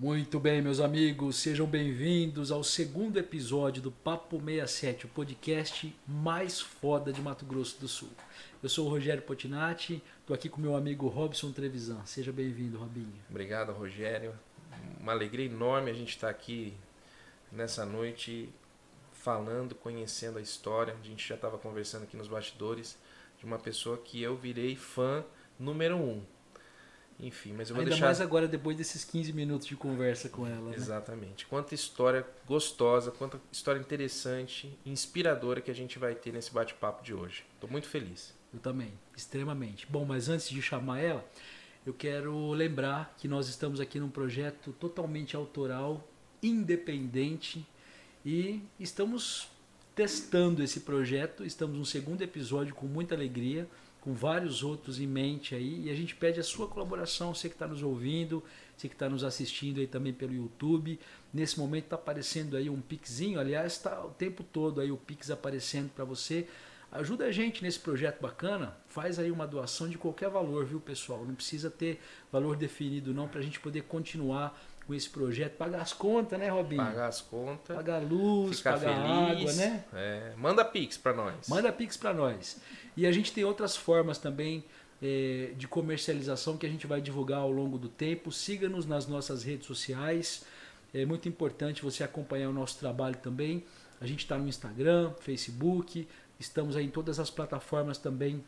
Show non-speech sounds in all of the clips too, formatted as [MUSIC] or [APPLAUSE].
Muito bem, meus amigos, sejam bem-vindos ao segundo episódio do Papo 67, o podcast mais foda de Mato Grosso do Sul. Eu sou o Rogério Potinati, estou aqui com meu amigo Robson Trevisan. Seja bem-vindo, Robinho. Obrigado, Rogério. Uma alegria enorme a gente estar aqui nessa noite falando, conhecendo a história. A gente já estava conversando aqui nos bastidores de uma pessoa que eu virei fã número um. Enfim, mas eu vou Ainda deixar. mais agora, depois desses 15 minutos de conversa com ela. Né? Exatamente. Quanta história gostosa, quanta história interessante, inspiradora que a gente vai ter nesse bate-papo de hoje. Estou muito feliz. Eu também, extremamente. Bom, mas antes de chamar ela, eu quero lembrar que nós estamos aqui num projeto totalmente autoral, independente e estamos testando esse projeto. Estamos no segundo episódio com muita alegria, com vários outros em mente aí, e a gente pede a sua colaboração, você que está nos ouvindo, você que está nos assistindo aí também pelo YouTube. Nesse momento está aparecendo aí um pixinho, aliás, está o tempo todo aí o pix aparecendo para você. Ajuda a gente nesse projeto bacana, faz aí uma doação de qualquer valor, viu pessoal? Não precisa ter valor definido não para a gente poder continuar com esse projeto, pagar as contas, né, Robinho? Pagar as contas. Pagar luz, ficar pagar feliz, água, né? É, manda pix para nós. Manda pix para nós. E a gente tem outras formas também é, de comercialização que a gente vai divulgar ao longo do tempo. Siga-nos nas nossas redes sociais. É muito importante você acompanhar o nosso trabalho também. A gente está no Instagram, Facebook, estamos aí em todas as plataformas também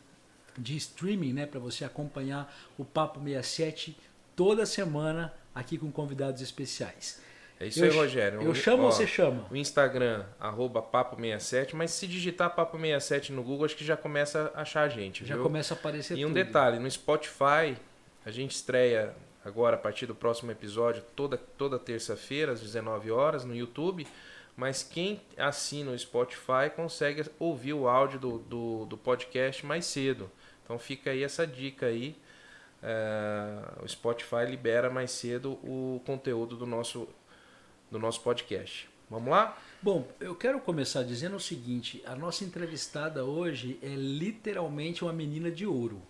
de streaming, né, para você acompanhar o Papo 67 toda semana aqui com convidados especiais. É isso eu, aí, Rogério. Eu chamo Ó, ou você chama? O Instagram, arroba papo67, mas se digitar papo67 no Google, acho que já começa a achar a gente, Já viu? começa a aparecer E um tudo. detalhe, no Spotify, a gente estreia agora a partir do próximo episódio, toda, toda terça-feira, às 19 horas, no YouTube. Mas quem assina o Spotify consegue ouvir o áudio do, do, do podcast mais cedo. Então fica aí essa dica aí. É, o Spotify libera mais cedo o conteúdo do nosso, do nosso podcast. Vamos lá? Bom, eu quero começar dizendo o seguinte: a nossa entrevistada hoje é literalmente uma menina de ouro.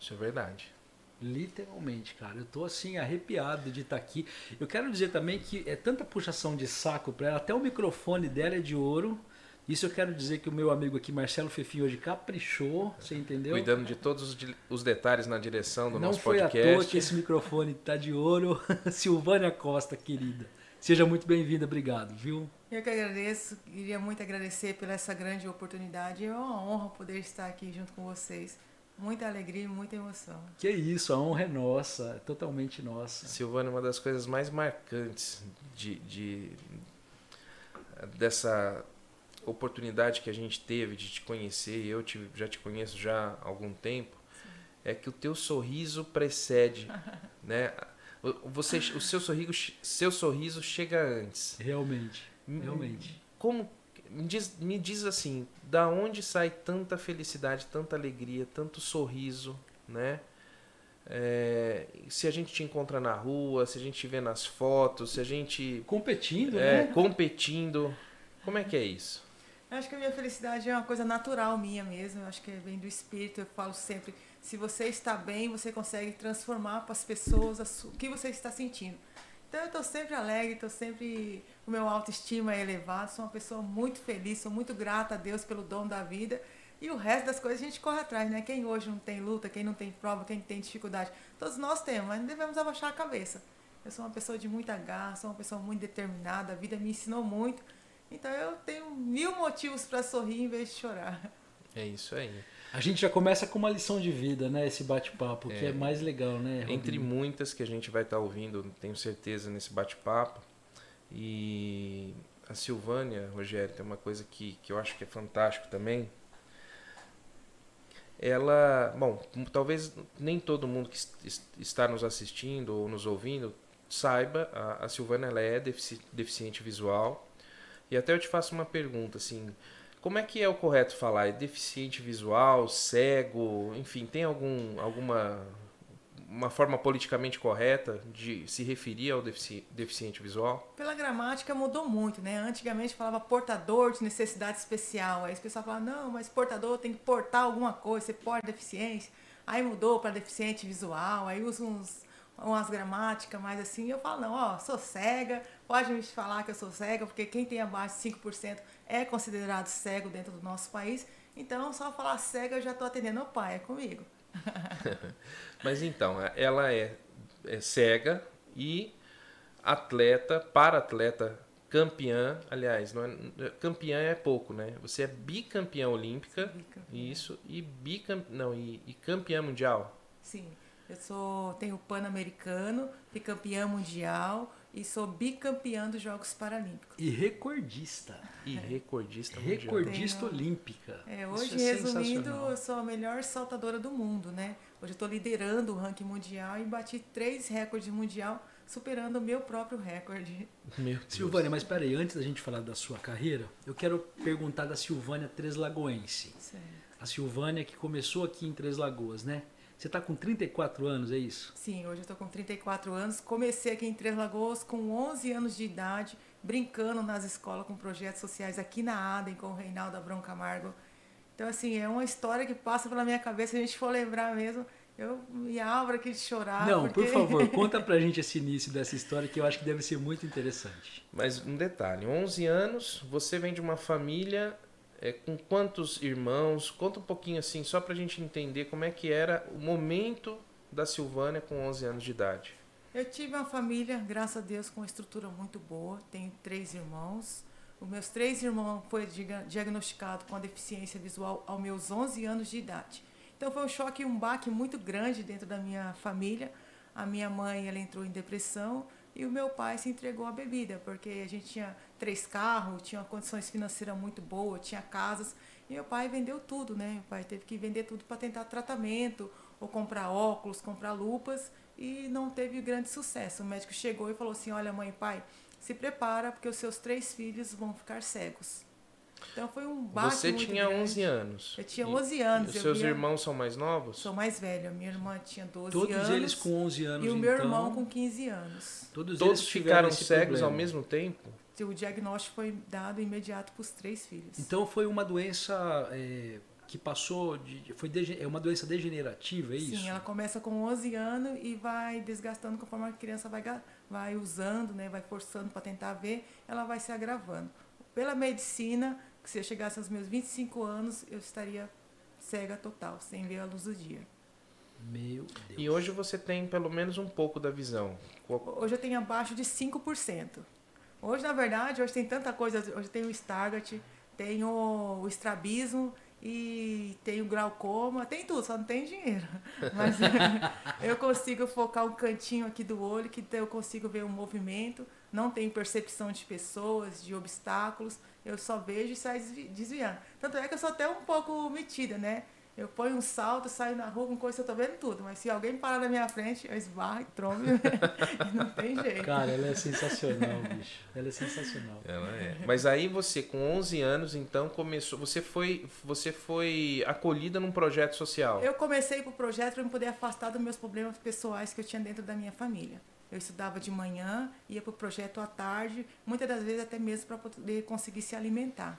Isso é verdade. Literalmente, cara. Eu tô assim arrepiado de estar aqui. Eu quero dizer também que é tanta puxação de saco para ela, até o microfone dela é de ouro. Isso eu quero dizer que o meu amigo aqui, Marcelo Fefinho, hoje caprichou, você entendeu? Cuidando de todos os, detalhes na direção do Não nosso foi podcast. à toa que esse microfone tá de ouro. [LAUGHS] Silvânia Costa, querida. Seja muito bem-vinda, obrigado, viu? Eu que agradeço, queria muito agradecer pela essa grande oportunidade. É uma honra poder estar aqui junto com vocês. Muita alegria e muita emoção. Que isso, a honra é nossa, é totalmente nossa. Silvana, uma das coisas mais marcantes de, de- dessa oportunidade que a gente teve de te conhecer, e eu te- já te conheço já há algum tempo, é que o teu sorriso precede, [LAUGHS] né? O- Você, o seu sorriso, seu sorriso chega antes. Realmente, realmente. Como me diz, me diz assim, da onde sai tanta felicidade, tanta alegria, tanto sorriso, né? É, se a gente te encontra na rua, se a gente te vê nas fotos, se a gente Competindo, é, né? competindo, como é que é isso? Eu acho que a minha felicidade é uma coisa natural minha mesmo. Eu acho que vem do espírito. Eu falo sempre: se você está bem, você consegue transformar para as pessoas o que você está sentindo. Então eu estou sempre alegre, estou sempre. O meu autoestima é elevado, sou uma pessoa muito feliz, sou muito grata a Deus pelo dom da vida. E o resto das coisas a gente corre atrás, né? Quem hoje não tem luta, quem não tem prova, quem tem dificuldade, todos nós temos, mas não devemos abaixar a cabeça. Eu sou uma pessoa de muita garra, sou uma pessoa muito determinada, a vida me ensinou muito. Então eu tenho mil motivos para sorrir em vez de chorar. É isso aí. A gente já começa com uma lição de vida, né? Esse bate-papo, que é É. mais legal, né? Robinho? Entre muitas que a gente vai estar ouvindo, tenho certeza, nesse bate-papo. E a Silvânia, Rogério, tem uma coisa que, que eu acho que é fantástico também. Ela, bom, talvez nem todo mundo que es- es- está nos assistindo ou nos ouvindo saiba, a, a Silvânia ela é defici- deficiente visual. E até eu te faço uma pergunta, assim, como é que é o correto falar? É deficiente visual, cego, enfim, tem algum, alguma uma forma politicamente correta de se referir ao defici- deficiente visual? Pela gramática mudou muito, né? Antigamente falava portador de necessidade especial. Aí os pessoal falava, não, mas portador tem que portar alguma coisa, você porta deficiência. Aí mudou para deficiente visual, aí usa uns umas gramáticas mais assim, eu falo, não, ó, sou cega, pode me falar que eu sou cega, porque quem tem abaixo de 5% é considerado cego dentro do nosso país. Então, só falar cega eu já estou atendendo o pai, é comigo. [LAUGHS] Mas então, ela é, é cega e atleta, para atleta campeã, aliás, não é, campeã é pouco, né? Você é bicampeã olímpica, bicampeã. isso, e bicampeã, não, e, e campeã mundial. Sim. Eu sou, tenho pan-americano, fui campeã mundial e sou bicampeã dos Jogos Paralímpicos. E recordista. E recordista mundial. Recordista tenho, olímpica. É, hoje, é resumindo, eu sou a melhor saltadora do mundo, né? Hoje eu estou liderando o ranking mundial e bati três recordes mundial, superando o meu próprio recorde. Meu Deus. Silvânia, mas peraí, antes da gente falar da sua carreira, eu quero perguntar da Silvânia Treslagoense. Certo. A Silvânia que começou aqui em Três Lagoas, né? Você está com 34 anos, é isso? Sim, hoje eu estou com 34 anos. Comecei aqui em Três Lagoas com 11 anos de idade, brincando nas escolas com projetos sociais aqui na ADEM com o Reinaldo Abrão Camargo. Então, assim, é uma história que passa pela minha cabeça. Se a gente for lembrar mesmo, eu me abro aqui de chorar. Não, porque... por favor, [LAUGHS] conta pra gente esse início dessa história que eu acho que deve ser muito interessante. Mas um detalhe, 11 anos, você vem de uma família é, com quantos irmãos? Conta um pouquinho assim, só para a gente entender como é que era o momento da Silvânia com 11 anos de idade. Eu tive uma família, graças a Deus, com uma estrutura muito boa. Tenho três irmãos. Os meus três irmãos foram diagnosticados com a deficiência visual aos meus 11 anos de idade. Então foi um choque um baque muito grande dentro da minha família. A minha mãe ela entrou em depressão e o meu pai se entregou à bebida, porque a gente tinha três carros, tinha condições financeiras muito boas, tinha casas, e meu pai vendeu tudo, né? Meu pai teve que vender tudo para tentar tratamento, ou comprar óculos, comprar lupas, e não teve grande sucesso. O médico chegou e falou assim: Olha, mãe e pai, se prepara, porque os seus três filhos vão ficar cegos. Então foi um baque Você tinha grande. 11 anos. Eu tinha 11 anos. E os seus via... irmãos são mais novos? Sou mais velha. Minha irmã tinha 12 Todos anos. Todos eles com 11 anos, E o meu então... irmão com 15 anos. Todos, Todos ficaram cegos problema. ao mesmo tempo? O diagnóstico foi dado imediato para os três filhos. Então foi uma doença é, que passou de... Foi de, é uma doença degenerativa, é isso? Sim, ela começa com 11 anos e vai desgastando conforme a criança vai, vai usando, né, vai forçando para tentar ver, ela vai se agravando. Pela medicina que se eu chegasse aos meus 25 anos, eu estaria cega total, sem ver a luz do dia. Meu Deus. E hoje você tem pelo menos um pouco da visão. Hoje eu tenho abaixo de 5%. Hoje, na verdade, hoje tem tanta coisa. Hoje tem o Stargate, tem o, estrabismo e tem o glaucoma, tem tudo, só não tem dinheiro. [LAUGHS] Mas [LAUGHS] eu consigo focar um cantinho aqui do olho que eu consigo ver o movimento, não tenho percepção de pessoas, de obstáculos eu só vejo e saio desviando. Tanto é que eu sou até um pouco metida, né? Eu ponho um salto, saio na rua com coisa, eu tô vendo tudo. Mas se alguém parar na minha frente, eu esbarro e trombo. [LAUGHS] não tem jeito. Cara, ela é sensacional, bicho. Ela é sensacional. Ela é. Mas aí você, com 11 anos, então, começou... Você foi, você foi acolhida num projeto social? Eu comecei pro projeto para me poder afastar dos meus problemas pessoais que eu tinha dentro da minha família. Eu estudava de manhã, ia para o projeto à tarde, muitas das vezes até mesmo para poder conseguir se alimentar.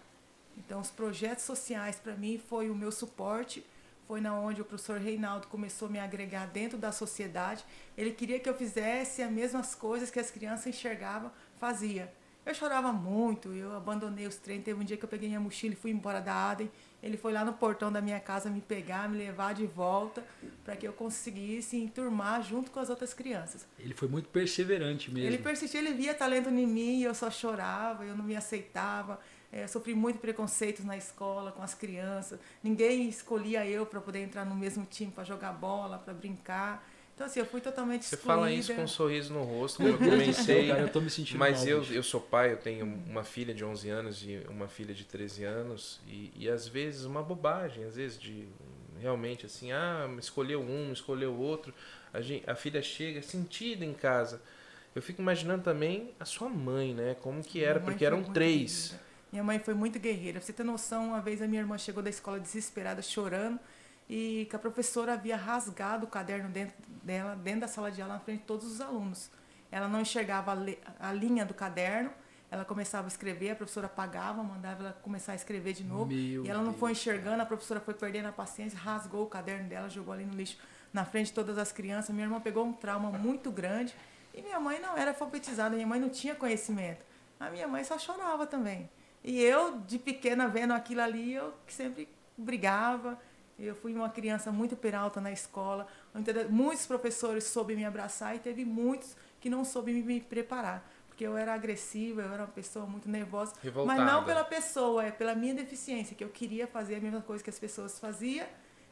Então, os projetos sociais para mim foi o meu suporte, foi na onde o professor Reinaldo começou a me agregar dentro da sociedade. Ele queria que eu fizesse as mesmas coisas que as crianças enxergavam, fazia. Eu chorava muito, eu abandonei os treinos. Teve um dia que eu peguei minha mochila e fui embora da ADEM. Ele foi lá no portão da minha casa me pegar, me levar de volta, para que eu conseguisse enturmar junto com as outras crianças. Ele foi muito perseverante mesmo. Ele persistia, ele via talento em mim e eu só chorava, eu não me aceitava. É, sofri muito preconceitos na escola com as crianças. Ninguém escolhia eu para poder entrar no mesmo time para jogar bola, para brincar. Então, assim, eu fui totalmente Você excluída. fala isso com um sorriso no rosto, como eu comecei. Eu tô me sentindo Mas mal, eu, eu sou pai, eu tenho uma filha de 11 anos e uma filha de 13 anos. E, e às vezes uma bobagem, às vezes de realmente assim, ah, escolheu um, escolheu outro. A, gente, a filha chega sentida em casa. Eu fico imaginando também a sua mãe, né? Como que era, porque eram três. Minha mãe foi muito guerreira. Pra você ter noção, uma vez a minha irmã chegou da escola desesperada, chorando e que a professora havia rasgado o caderno dentro dela, dentro da sala de aula, na frente de todos os alunos. Ela não enxergava a, a linha do caderno, ela começava a escrever, a professora apagava, mandava ela começar a escrever de novo. Meu e ela não Deus foi enxergando, a professora foi perdendo a paciência, rasgou o caderno dela, jogou ali no lixo. na frente de todas as crianças. Minha irmã pegou um trauma muito grande e minha mãe não era alfabetizada, minha mãe não tinha conhecimento. A minha mãe só chorava também. E eu, de pequena, vendo aquilo ali, eu sempre brigava. Eu fui uma criança muito peralta na escola. Muitos professores soube me abraçar e teve muitos que não soube me preparar. Porque eu era agressiva, eu era uma pessoa muito nervosa. Revoltada. Mas não pela pessoa, é pela minha deficiência, que eu queria fazer a mesma coisa que as pessoas faziam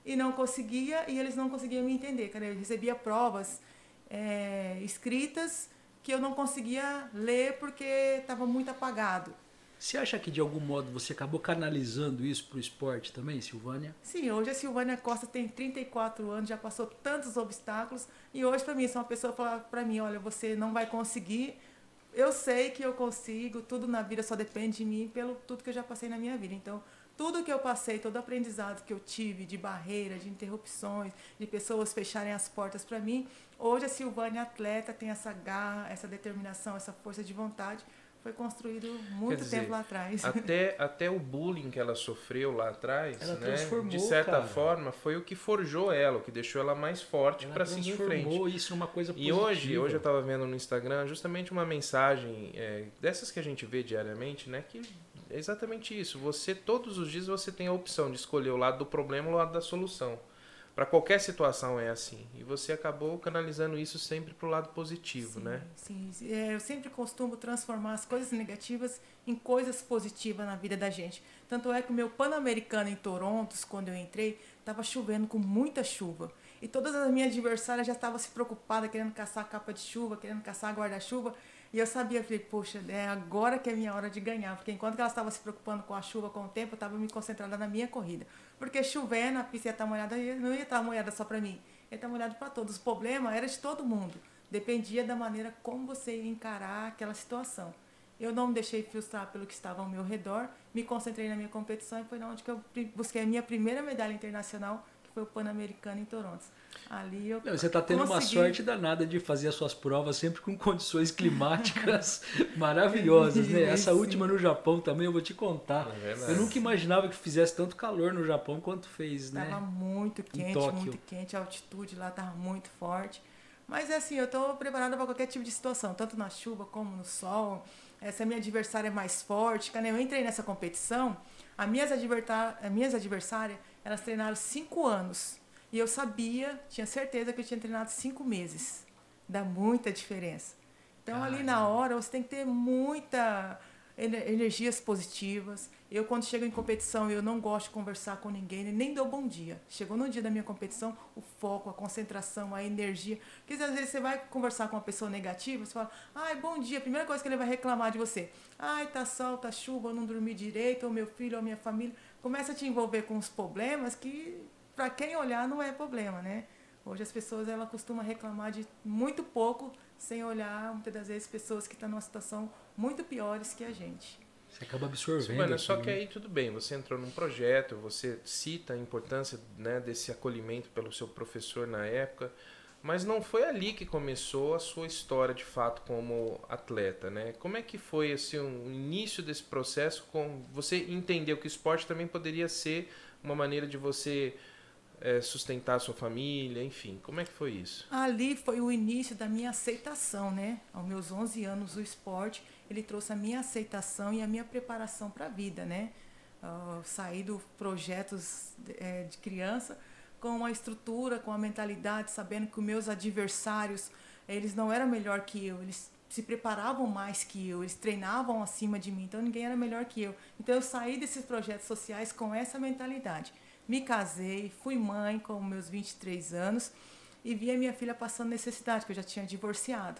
e não conseguia, e eles não conseguiam me entender. Cara. Eu recebia provas é, escritas que eu não conseguia ler porque estava muito apagado. Você acha que de algum modo você acabou canalizando isso para o esporte também, Silvânia? Sim, hoje a Silvânia Costa tem 34 anos, já passou tantos obstáculos e hoje para mim, se uma pessoa falar para mim, olha, você não vai conseguir, eu sei que eu consigo, tudo na vida só depende de mim pelo tudo que eu já passei na minha vida. Então, tudo que eu passei, todo o aprendizado que eu tive de barreira, de interrupções, de pessoas fecharem as portas para mim, hoje a Silvânia atleta tem essa garra, essa determinação, essa força de vontade foi construído muito dizer, tempo lá atrás. Até, até o bullying que ela sofreu lá atrás, ela né? De certa cara. forma, foi o que forjou ela, o que deixou ela mais forte para seguir em frente. isso numa coisa E positiva. hoje, hoje eu estava vendo no Instagram justamente uma mensagem é, dessas que a gente vê diariamente, né? Que é exatamente isso. Você todos os dias você tem a opção de escolher o lado do problema ou o lado da solução. Para qualquer situação é assim. E você acabou canalizando isso sempre para o lado positivo, sim, né? Sim, é, eu sempre costumo transformar as coisas negativas em coisas positivas na vida da gente. Tanto é que o meu Pan-Americano em Toronto, quando eu entrei, estava chovendo com muita chuva. E todas as minhas adversárias já estavam se preocupadas, querendo caçar capa de chuva, querendo caçar guarda-chuva. E eu sabia, falei, poxa, é agora que é minha hora de ganhar. Porque enquanto elas estavam se preocupando com a chuva, com o tempo, eu estava me concentrada na minha corrida. Porque chovendo, a pista ia estar molhada, não ia estar molhada só para mim, ia estar molhada para todos. O problema era de todo mundo. Dependia da maneira como você ia encarar aquela situação. Eu não me deixei frustrar pelo que estava ao meu redor, me concentrei na minha competição e foi onde que eu busquei a minha primeira medalha internacional, foi o Pan-Americano em Toronto. Ali eu Não, você está tendo consegui... uma sorte danada de fazer as suas provas sempre com [LAUGHS] condições climáticas [LAUGHS] maravilhosas, né? Essa Sim. última no Japão também eu vou te contar. É verdade. Eu nunca imaginava que fizesse tanto calor no Japão quanto fez, né? Tava muito quente, muito quente, a altitude lá tava muito forte. Mas é assim, eu estou preparada para qualquer tipo de situação, tanto na chuva como no sol. Essa minha adversária é mais forte. Quando eu entrei nessa competição, as minhas, adverta- minhas adversárias, elas treinaram cinco anos. E eu sabia, tinha certeza que eu tinha treinado cinco meses. Dá muita diferença. Então, ali na hora, você tem que ter muita ener- energias positivas. Eu, quando chego em competição, eu não gosto de conversar com ninguém, nem dou bom dia. Chegou no dia da minha competição, o foco, a concentração, a energia. Porque às vezes você vai conversar com uma pessoa negativa, você fala, ai, bom dia. A primeira coisa que ele vai reclamar de você, ai, tá sol, tá chuva, eu não dormi direito, ou meu filho, ou minha família. Começa a te envolver com os problemas que, para quem olhar, não é problema, né? Hoje as pessoas ela costumam reclamar de muito pouco, sem olhar, muitas das vezes, pessoas que estão numa situação muito piores que a gente. Você acaba absorvendo. Mano, só aquilo, que né? aí tudo bem, você entrou num projeto, você cita a importância né, desse acolhimento pelo seu professor na época, mas não foi ali que começou a sua história de fato como atleta, né? Como é que foi assim, o início desse processo com você entendeu que o esporte também poderia ser uma maneira de você eh, sustentar a sua família, enfim, como é que foi isso? Ali foi o início da minha aceitação, né? Aos meus 11 anos, o esporte, ele trouxe a minha aceitação e a minha preparação para a vida, né? Ah, saí do projetos eh, de criança com uma estrutura, com a mentalidade, sabendo que os meus adversários, eles não eram melhor que eu, eles se preparavam mais que eu, eles treinavam acima de mim, então ninguém era melhor que eu. Então eu saí desses projetos sociais com essa mentalidade. Me casei, fui mãe com meus 23 anos e vi a minha filha passando necessidade, que eu já tinha divorciado.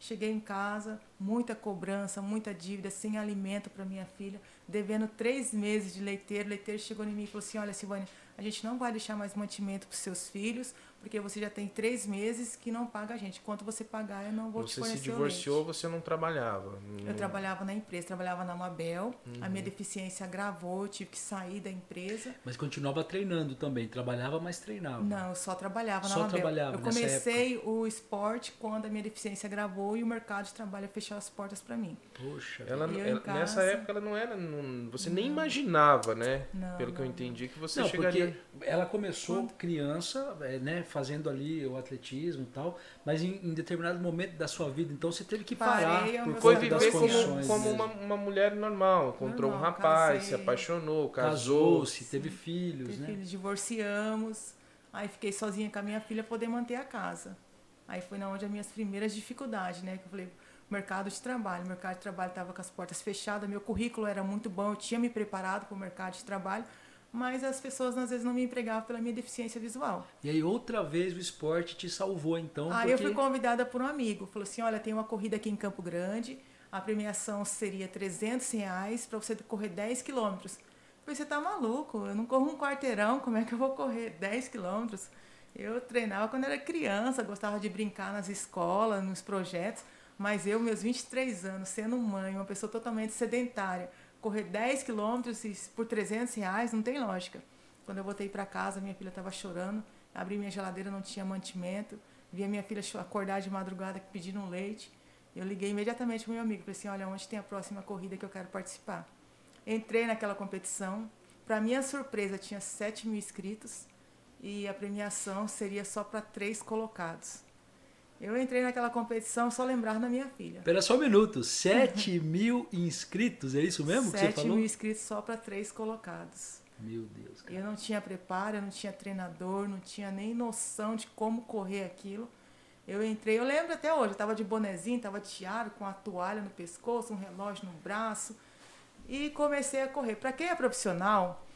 Cheguei em casa, muita cobrança, muita dívida, sem alimento para minha filha, devendo três meses de leiteiro. O leiteiro chegou em mim e falou assim: Olha, Silvânia, a gente não vai deixar mais mantimento para os seus filhos, porque você já tem três meses que não paga a gente. Quanto você pagar, eu não vou te Você fornecer se o divorciou, leite. você não trabalhava. Eu Não- trabalhava na empresa, trabalhava na Mabel. A Uhum. minha deficiência agravou, eu tive que sair da empresa. Mas continuava treinando também. Trabalhava, mas treinava. Não, eu só trabalhava na Só Mabel. trabalhava eu nessa comecei o esporte quando a minha deficiência agravou e o mercado de trabalho fechou as portas para mim. Poxa. Ela, ela- casa- nessa época ela não era. não- você nem imaginava, né? Não, Pelo que eu não, entendi, que você Não, chegaria. porque ela começou criança, é, né, fazendo ali o atletismo e tal, mas em, em determinado momento da sua vida, então você teve que parar Parei, por Foi conta das viver como, condições. como mesmo. uma, uma mulher normal. Encontrou um Normal, rapaz, casei. se apaixonou, casou. casou-se, teve filhos, Tive né? filhos, divorciamos. Aí fiquei sozinha com a minha filha poder manter a casa. Aí foi na onde as minhas primeiras dificuldades, né? Que eu falei, mercado de trabalho. O mercado de trabalho estava com as portas fechadas, meu currículo era muito bom, eu tinha me preparado para o mercado de trabalho, mas as pessoas às vezes não me empregavam pela minha deficiência visual. E aí outra vez o esporte te salvou então, Aí porque eu fui convidada por um amigo. Falou assim: olha, tem uma corrida aqui em Campo Grande. A premiação seria 300 reais para você correr 10 quilômetros. Eu falei, você tá maluco? Eu não corro um quarteirão, como é que eu vou correr 10 quilômetros? Eu treinava quando era criança, gostava de brincar nas escolas, nos projetos, mas eu, meus 23 anos, sendo mãe, uma pessoa totalmente sedentária, correr 10 quilômetros por 300 reais não tem lógica. Quando eu voltei para casa, minha filha estava chorando, abri minha geladeira, não tinha mantimento, vi a minha filha acordar de madrugada pedindo um leite. Eu liguei imediatamente para meu amigo, falei assim, olha, onde tem a próxima corrida que eu quero participar? Entrei naquela competição, para minha surpresa tinha 7 mil inscritos e a premiação seria só para três colocados. Eu entrei naquela competição só lembrar da minha filha. Espera só um minuto, 7 [LAUGHS] mil inscritos, é isso mesmo que você 7 falou? mil inscritos só para três colocados. Meu Deus, cara. Eu não tinha preparo, eu não tinha treinador, não tinha nem noção de como correr aquilo. Eu entrei, eu lembro até hoje, eu tava de bonezinho, tava de tiara, com a toalha no pescoço, um relógio no braço. E comecei a correr. Para quem é profissional,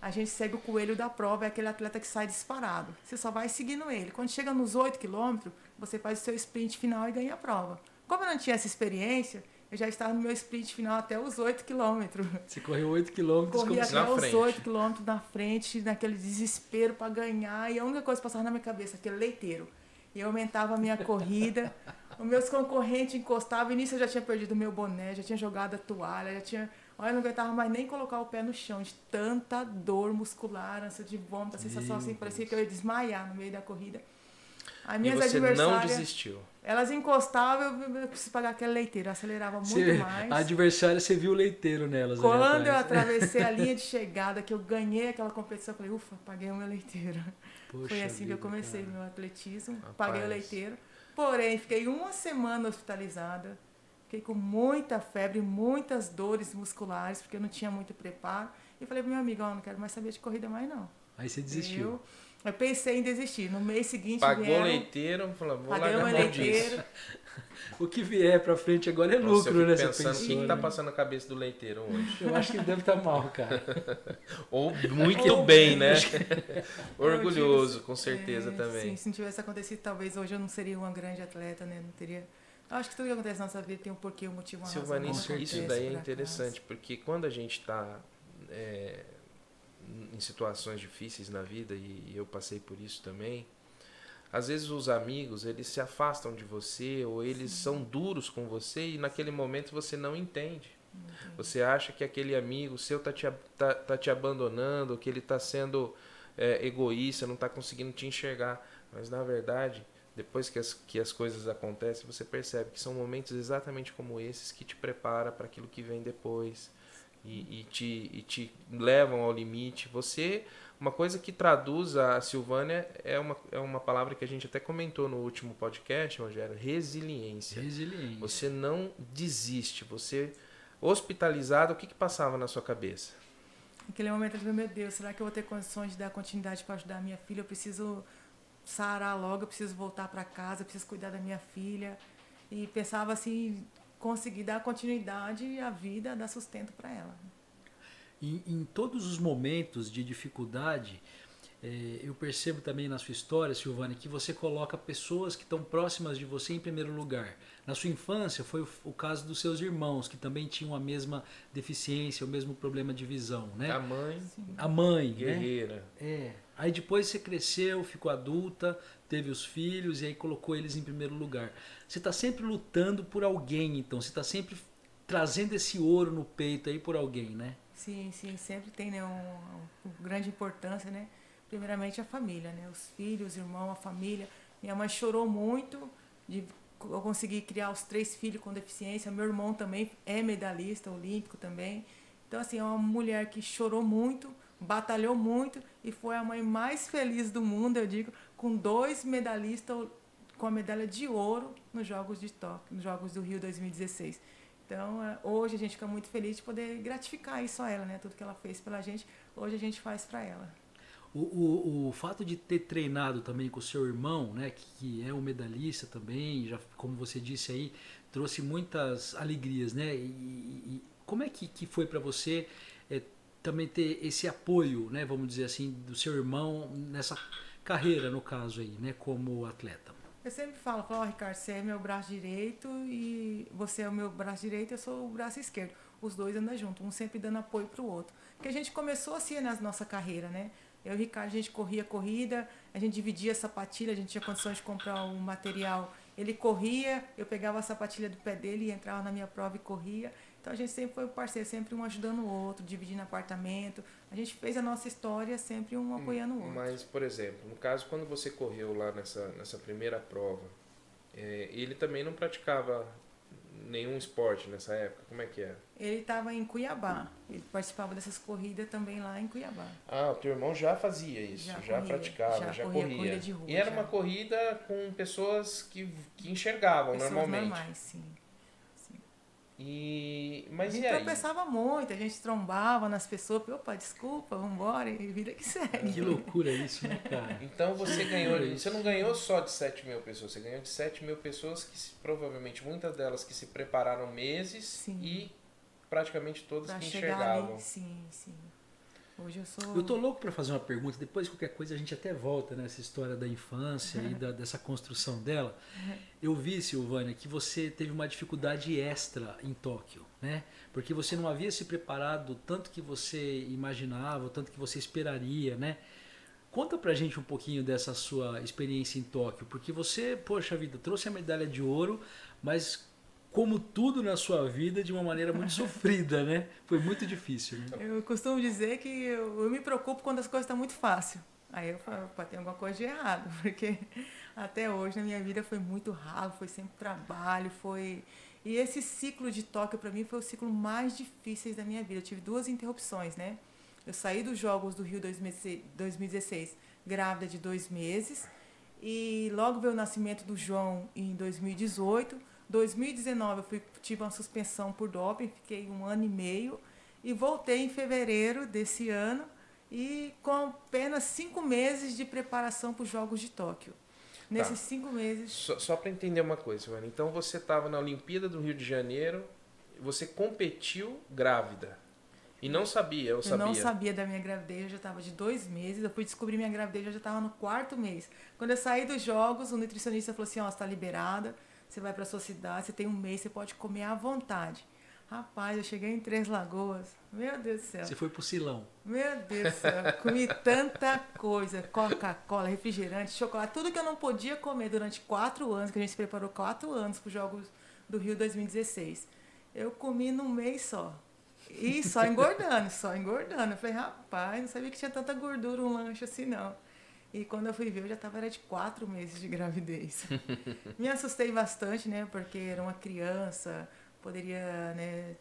a gente segue o coelho da prova, é aquele atleta que sai disparado. Você só vai seguindo ele. Quando chega nos 8 quilômetros, você faz o seu sprint final e ganha a prova. Como eu não tinha essa experiência, eu já estava no meu sprint final até os 8 quilômetros. Você correu 8 quilômetros Corri até os frente. 8 quilômetros na frente, naquele desespero para ganhar. E a única coisa que passava na minha cabeça, aquele leiteiro. E eu aumentava a minha corrida. [LAUGHS] Os meus concorrentes encostavam. E nisso eu já tinha perdido o meu boné, já tinha jogado a toalha, já tinha. Olha, eu não aguentava mais nem colocar o pé no chão, de tanta dor muscular, ânsia de vômito, a sensação Meu assim, parecia que eu ia desmaiar no meio da corrida. As E minhas você não desistiu. elas encostavam, eu, eu preciso pagar aquele leiteiro, eu acelerava muito Você, mais. a adversária, você viu o leiteiro nelas. Quando eu [LAUGHS] atravessei a linha de chegada, que eu ganhei aquela competição, eu falei, ufa, paguei o meu leiteiro. Poxa Foi assim que eu vida, comecei cara. meu atletismo, Rapaz. paguei o leiteiro. Porém, fiquei uma semana hospitalizada, fiquei com muita febre, muitas dores musculares, porque eu não tinha muito preparo. E falei pro meu amigo, ó, não quero mais saber de corrida mais não. Aí você desistiu. Eu, eu pensei em desistir. No mês seguinte Pagou vieram, leiteiro, falou, vou paguei o largar leiteiro. [LAUGHS] O que vier pra frente agora é Nossa, eu lucro, fico né? Você pensando o que, que tá né? passando na cabeça do leiteiro hoje. Eu acho que ele deve estar mal, cara. [LAUGHS] Ou muito bem, né? [LAUGHS] Orgulhoso, com certeza é, também. Sim, se não tivesse acontecido, talvez hoje eu não seria uma grande atleta, né? Não teria. Eu acho que tudo que acontece na nossa vida tem um porquê, um motivo, uma razão. Silvana, isso, daí é interessante, porque quando a gente está em situações difíceis na vida, e eu passei por isso também, às vezes os amigos, eles se afastam de você, ou eles são duros com você, e naquele momento você não entende. Você acha que aquele amigo seu tá te, tá, tá te abandonando, que ele tá sendo é, egoísta, não tá conseguindo te enxergar. Mas na verdade, depois que as, que as coisas acontecem, você percebe que são momentos exatamente como esses que te prepara para aquilo que vem depois e, e te, e te levam ao limite. Você, uma coisa que traduz a Silvânia é uma, é uma palavra que a gente até comentou no último podcast, Rogério, resiliência. Resiliente. Você não desiste. Você hospitalizado, o que, que passava na sua cabeça? Naquele momento eu falei, meu Deus, será que eu vou ter condições de dar continuidade para ajudar a minha filha? Eu preciso sarar logo, eu preciso voltar para casa, eu preciso cuidar da minha filha. E pensava assim, conseguir dar continuidade à vida, dar sustento para ela. Em, em todos os momentos de dificuldade, eh, eu percebo também na sua história, Silvane, que você coloca pessoas que estão próximas de você em primeiro lugar. Na sua infância foi o, o caso dos seus irmãos, que também tinham a mesma deficiência, o mesmo problema de visão, né? A mãe, A mãe, né? guerreira. É. Aí depois você cresceu, ficou adulta, teve os filhos e aí colocou eles em primeiro lugar. Você está sempre lutando por alguém, então. Você está sempre trazendo esse ouro no peito aí por alguém, né? Sim, sim, sempre tem né, um, um grande importância, né? Primeiramente a família, né? Os filhos, os irmãos, a família. Minha mãe chorou muito de eu consegui criar os três filhos com deficiência. Meu irmão também é medalhista olímpico também. Então, assim, é uma mulher que chorou muito, batalhou muito e foi a mãe mais feliz do mundo, eu digo, com dois medalhistas com a medalha de ouro nos Jogos de Tóquio, nos Jogos do Rio 2016. Então, é, hoje a gente fica muito feliz de poder gratificar isso a ela, né? Tudo que ela fez pela gente, hoje a gente faz para ela. O, o, o, fato de ter treinado também com o seu irmão, né, que, é um medalhista também, já como você disse aí, trouxe muitas alegrias, né? E, e como é que, que foi para você é, também ter esse apoio, né, vamos dizer assim, do seu irmão nessa carreira, no caso aí, né, como atleta? Eu sempre falo, falo, oh, Ricardo, você é meu braço direito e você é o meu braço direito, eu sou o braço esquerdo. Os dois andam juntos, um sempre dando apoio para o outro. Porque a gente começou assim na nossa carreira, né? Eu e o Ricardo, a gente corria corrida, a gente dividia a sapatilha, a gente tinha condições de comprar um material. Ele corria, eu pegava a sapatilha do pé dele e entrava na minha prova e corria. Então a gente sempre foi parceiro, sempre um ajudando o outro, dividindo apartamento. A gente fez a nossa história sempre um apoiando o outro. Mas, por exemplo, no caso quando você correu lá nessa, nessa primeira prova, é, ele também não praticava nenhum esporte nessa época? Como é que é? Ele estava em Cuiabá. Ele participava dessas corridas também lá em Cuiabá. Ah, o teu irmão já fazia isso, já, já corria, praticava, já, já corria. corria. Rua, e era já. uma corrida com pessoas que, que enxergavam pessoas normalmente. normais, sim. E, mas a gente tropeçava muito, a gente trombava nas pessoas, opa, desculpa, vambora, e vida que segue. Que loucura isso, né, cara? Então você ganhou, você não ganhou só de 7 mil pessoas, você ganhou de 7 mil pessoas que provavelmente muitas delas que se prepararam meses sim. e praticamente todas pra que enxergavam. Ali, sim, sim. Hoje eu sou. Eu tô louco para fazer uma pergunta. Depois, qualquer coisa, a gente até volta nessa história da infância e [LAUGHS] da, dessa construção dela. Eu vi, Silvânia, que você teve uma dificuldade extra em Tóquio, né? Porque você não havia se preparado tanto que você imaginava, tanto que você esperaria, né? Conta pra gente um pouquinho dessa sua experiência em Tóquio, porque você, poxa vida, trouxe a medalha de ouro, mas como tudo na sua vida, de uma maneira muito [LAUGHS] sofrida, né? Foi muito difícil. Né? Eu costumo dizer que eu, eu me preocupo quando as coisas estão muito fáceis. Aí eu falo, pode ter alguma coisa de errado, [LAUGHS] porque até hoje na minha vida foi muito ralo, foi sempre trabalho, foi... E esse ciclo de Tóquio para mim foi o ciclo mais difícil da minha vida. Eu tive duas interrupções, né? Eu saí dos Jogos do Rio 2016 grávida de dois meses e logo veio o nascimento do João em 2018 2019 eu fui, tive uma suspensão por doping, fiquei um ano e meio e voltei em fevereiro desse ano e com apenas cinco meses de preparação para os Jogos de Tóquio. Nesses tá. cinco meses. Só, só para entender uma coisa, Silvana. Então você estava na Olimpíada do Rio de Janeiro, você competiu grávida. E não sabia, eu sabia. Eu não sabia da minha gravidez, eu já estava de dois meses. Eu fui descobrir minha gravidez, eu já estava no quarto mês. Quando eu saí dos jogos, o nutricionista falou assim: Ó, oh, você está liberada você vai para sua cidade, você tem um mês, você pode comer à vontade. Rapaz, eu cheguei em Três Lagoas. Meu Deus do céu. Você foi pro Silão. Meu Deus do céu. [LAUGHS] Comi tanta coisa. Coca-Cola, refrigerante, chocolate. Tudo que eu não podia comer durante quatro anos, que a gente se preparou quatro anos para os Jogos do Rio 2016. Eu comi num mês só. E só engordando, só engordando. Eu falei, rapaz, não sabia que tinha tanta gordura um lanche assim, não. E quando eu fui ver, eu já estava de quatro meses de gravidez. [LAUGHS] Me assustei bastante, né? Porque era uma criança, poderia, né?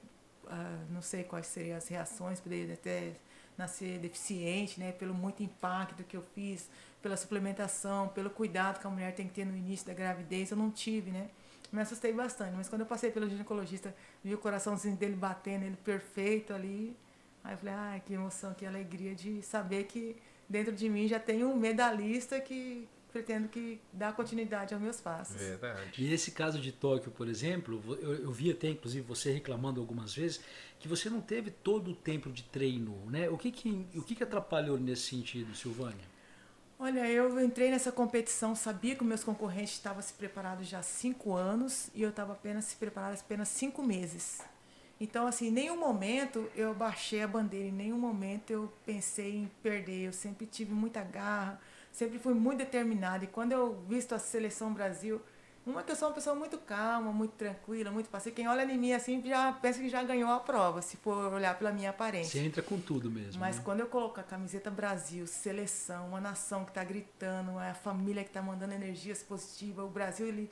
Uh, não sei quais seriam as reações, poderia até nascer deficiente, né? Pelo muito impacto que eu fiz, pela suplementação, pelo cuidado que a mulher tem que ter no início da gravidez, eu não tive, né? Me assustei bastante, mas quando eu passei pelo ginecologista, vi o coraçãozinho dele batendo, ele perfeito ali. Aí eu falei, ai, que emoção, que alegria de saber que dentro de mim já tem um medalhista que pretendo que dá continuidade aos meus passos. Verdade. E nesse caso de Tóquio, por exemplo, eu, eu vi até inclusive você reclamando algumas vezes que você não teve todo o tempo de treino, né? O que que, o que, que atrapalhou nesse sentido, Silvânia? Olha, eu entrei nessa competição, sabia que meus concorrentes estavam se preparados já há cinco anos e eu estava apenas se preparada apenas cinco meses. Então, assim, em nenhum momento eu baixei a bandeira, em nenhum momento eu pensei em perder. Eu sempre tive muita garra, sempre fui muito determinada. E quando eu visto a seleção Brasil, uma que eu sou uma pessoa muito calma, muito tranquila, muito paciente. Quem olha em mim assim já pensa que já ganhou a prova, se for olhar pela minha aparência. Você entra com tudo mesmo. Mas né? quando eu coloco a camiseta Brasil, seleção, uma nação que está gritando, é a família que está mandando energias positivas, o Brasil ele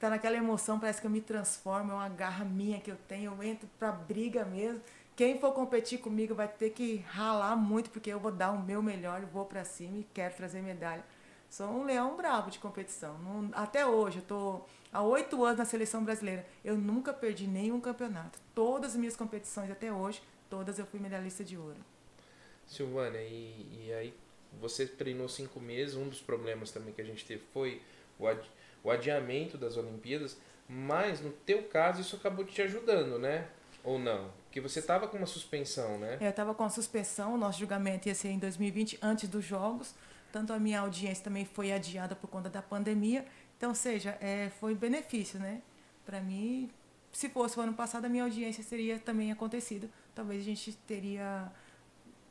tá naquela emoção, parece que eu me transformo, é uma garra minha que eu tenho, eu entro pra briga mesmo. Quem for competir comigo vai ter que ralar muito, porque eu vou dar o meu melhor, eu vou para cima e quero trazer medalha. Sou um leão bravo de competição. Não, até hoje, eu tô há oito anos na seleção brasileira. Eu nunca perdi nenhum campeonato. Todas as minhas competições até hoje, todas eu fui medalhista de ouro. Silvana, e, e aí você treinou cinco meses. Um dos problemas também que a gente teve foi o, o adiamento das Olimpíadas. Mas no teu caso isso acabou te ajudando, né? Ou não? Porque você estava com uma suspensão, né? É, eu estava com a suspensão. O nosso julgamento ia ser em 2020, antes dos Jogos. Tanto a minha audiência também foi adiada por conta da pandemia. Então, seja, é, foi benefício, né? Para mim, se fosse o ano passado, a minha audiência teria também acontecido. Talvez a gente teria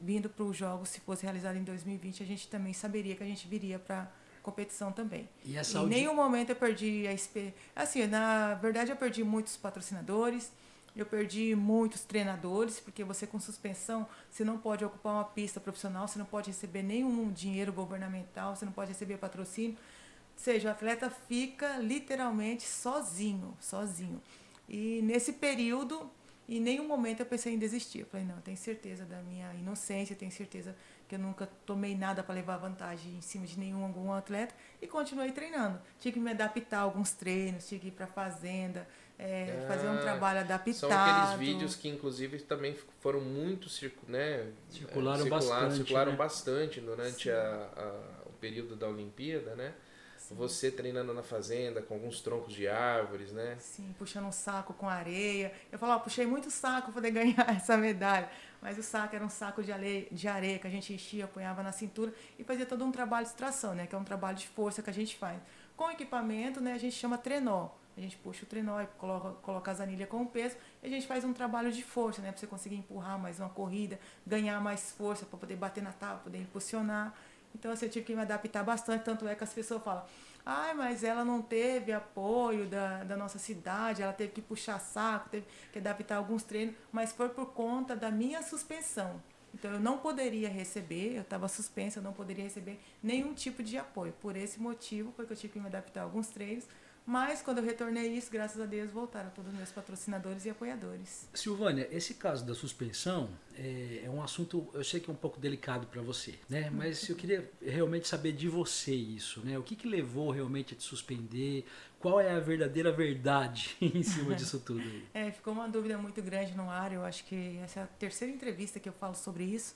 vindo para os Jogos, se fosse realizado em 2020, a gente também saberia que a gente viria para competição também. E essa em nenhum momento eu perdi a experiência. Assim, na verdade, eu perdi muitos patrocinadores eu perdi muitos treinadores, porque você com suspensão, você não pode ocupar uma pista profissional, você não pode receber nenhum dinheiro governamental, você não pode receber patrocínio. Ou seja, o atleta fica literalmente sozinho, sozinho. E nesse período, em nenhum momento eu pensei em desistir. Eu falei, não, eu tenho certeza da minha inocência, tenho certeza que eu nunca tomei nada para levar vantagem em cima de nenhum algum atleta e continuei treinando. Tinha que me adaptar a alguns treinos, tinha que ir para fazenda, é, ah, fazer um trabalho adaptado. São aqueles vídeos que, inclusive, também foram muito circu né, circularam, bastante, circularam né? bastante durante a, a, o período da Olimpíada, né? Sim. Você treinando na fazenda com alguns troncos de árvores, né? Sim, puxando um saco com areia. Eu falava, puxei muito saco para poder [LAUGHS] ganhar essa medalha. Mas o saco era um saco de areia, de areia que a gente enchia, apanhava na cintura e fazia todo um trabalho de extração, né? Que é um trabalho de força que a gente faz. Com equipamento, né? A gente chama trenó. A gente puxa o trenó e coloca, coloca as anilhas com o peso e a gente faz um trabalho de força, né? Para você conseguir empurrar mais uma corrida, ganhar mais força para poder bater na tábua, poder impulsionar. Então, assim, eu tive que me adaptar bastante. Tanto é que as pessoas falam, ai, mas ela não teve apoio da, da nossa cidade, ela teve que puxar saco, teve que adaptar alguns treinos, mas foi por conta da minha suspensão. Então, eu não poderia receber, eu estava suspensa, eu não poderia receber nenhum tipo de apoio. Por esse motivo, foi que eu tive que me adaptar a alguns treinos mas quando eu retornei isso, graças a Deus, voltaram todos os meus patrocinadores e apoiadores. Silvânia, esse caso da suspensão é, é um assunto, eu sei que é um pouco delicado para você, né? Mas eu queria realmente saber de você isso, né? O que, que levou realmente a te suspender? Qual é a verdadeira verdade [LAUGHS] em cima disso [LAUGHS] tudo? Aí? É, ficou uma dúvida muito grande no ar. Eu acho que essa é a terceira entrevista que eu falo sobre isso.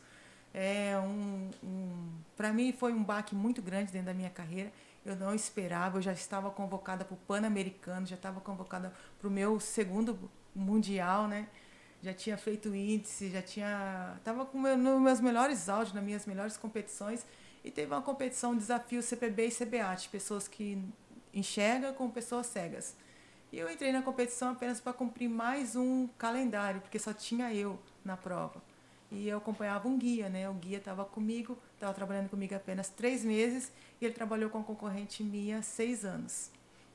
É um, um para mim foi um baque muito grande dentro da minha carreira eu não esperava, eu já estava convocada para o Pan-Americano, já estava convocada para o meu segundo Mundial, né? Já tinha feito índice, já tinha. Estava com meu, nos meus melhores áudios, nas minhas melhores competições. E teve uma competição, um desafio CPB e CBAT, pessoas que enxergam com pessoas cegas. E eu entrei na competição apenas para cumprir mais um calendário, porque só tinha eu na prova. E eu acompanhava um guia, né? O guia estava comigo, estava trabalhando comigo apenas três meses e ele trabalhou com a concorrente minha seis anos.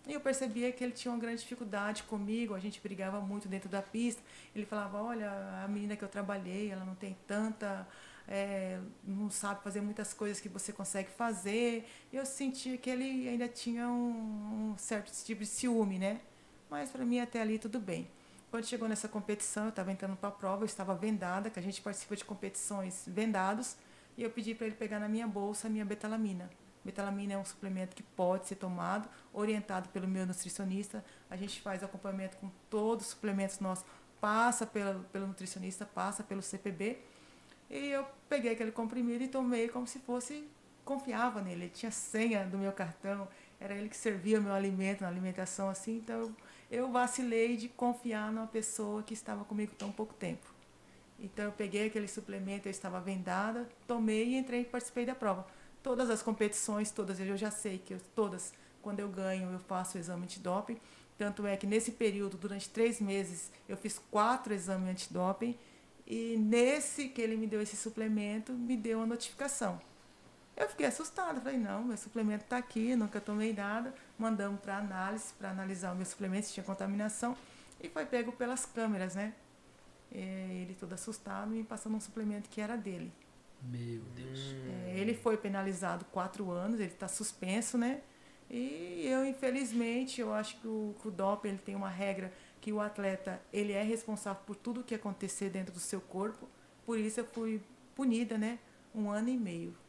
E eu percebia que ele tinha uma grande dificuldade comigo, a gente brigava muito dentro da pista. Ele falava: Olha, a menina que eu trabalhei, ela não tem tanta. É, não sabe fazer muitas coisas que você consegue fazer. E eu sentia que ele ainda tinha um, um certo tipo de ciúme, né? Mas para mim, até ali, tudo bem. Quando chegou nessa competição, eu estava entrando para a prova, eu estava vendada, que a gente participa de competições vendados, e eu pedi para ele pegar na minha bolsa a minha betalamina. Betalamina é um suplemento que pode ser tomado, orientado pelo meu nutricionista. A gente faz acompanhamento com todos os suplementos nossos, passa pelo, pelo nutricionista, passa pelo CPB. E eu peguei aquele comprimido e tomei como se fosse, confiava nele. Ele tinha senha do meu cartão, era ele que servia o meu alimento, na alimentação assim, então eu eu vacilei de confiar numa pessoa que estava comigo tão pouco tempo. Então eu peguei aquele suplemento, eu estava vendada, tomei e entrei e participei da prova. Todas as competições, todas eu já sei que eu, todas, quando eu ganho, eu faço o exame antidoping. Tanto é que nesse período, durante três meses, eu fiz quatro exames antidoping. E nesse que ele me deu esse suplemento, me deu a notificação. Eu fiquei assustada, falei, não, meu suplemento está aqui, nunca tomei nada. Mandamos para análise, para analisar o meu suplemento, se tinha contaminação. E foi pego pelas câmeras, né? Ele todo assustado me passando um suplemento que era dele. Meu Deus. É, ele foi penalizado quatro anos, ele está suspenso, né? E eu, infelizmente, eu acho que o, que o DOP ele tem uma regra que o atleta ele é responsável por tudo que acontecer dentro do seu corpo. Por isso eu fui punida, né? Um ano e meio.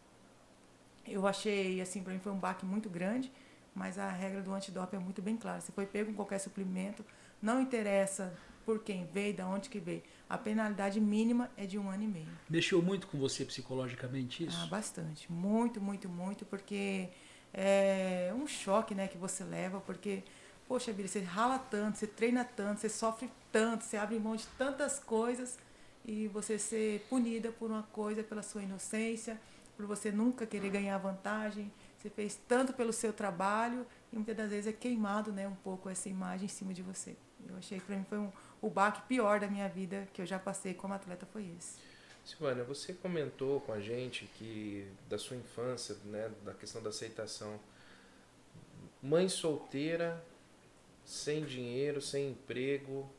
Eu achei, assim, para mim foi um baque muito grande, mas a regra do antidoping é muito bem clara. Se foi pego com qualquer suplemento, não interessa por quem veio, da onde que veio. A penalidade mínima é de um ano e meio. Mexeu muito com você psicologicamente isso? Ah, bastante. Muito, muito, muito, porque é um choque né, que você leva, porque, poxa vida, você rala tanto, você treina tanto, você sofre tanto, você abre mão de tantas coisas e você ser punida por uma coisa pela sua inocência, por você nunca querer ganhar vantagem. Você fez tanto pelo seu trabalho e muitas das vezes é queimado né, um pouco essa imagem em cima de você. Eu achei que para mim foi um, o baque pior da minha vida que eu já passei como atleta foi esse. Silvana, você comentou com a gente que da sua infância, né, da questão da aceitação, mãe solteira, sem dinheiro, sem emprego,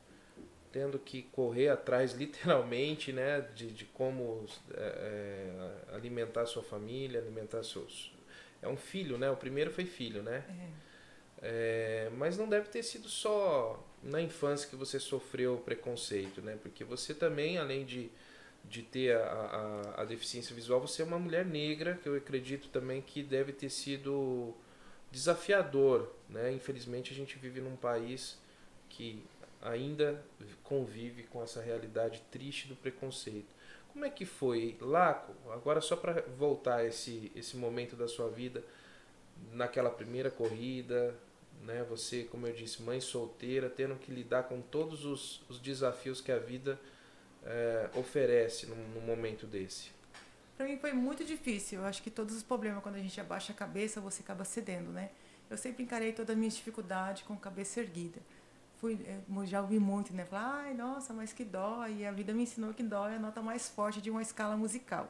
tendo que correr atrás [LAUGHS] literalmente, né, de, de como é, alimentar sua família, alimentar seus, é um filho, né? O primeiro foi filho, né? É. É, mas não deve ter sido só na infância que você sofreu preconceito, né? Porque você também, além de, de ter a, a, a, deficiência visual, você é uma mulher negra, que eu acredito também que deve ter sido desafiador, né? Infelizmente a gente vive num país que ainda convive com essa realidade triste do preconceito. Como é que foi, Laco? Agora só para voltar esse esse momento da sua vida naquela primeira corrida, né? Você, como eu disse, mãe solteira, tendo que lidar com todos os, os desafios que a vida é, oferece num, num, momento desse. Para mim foi muito difícil. Eu acho que todos os problemas, quando a gente abaixa a cabeça, você acaba cedendo, né? Eu sempre encarei toda a minha dificuldade com a cabeça erguida. Fui, eh, já ouvi muito, né? Falar, ai, nossa, mas que dó. E a vida me ensinou que dó é a nota mais forte de uma escala musical.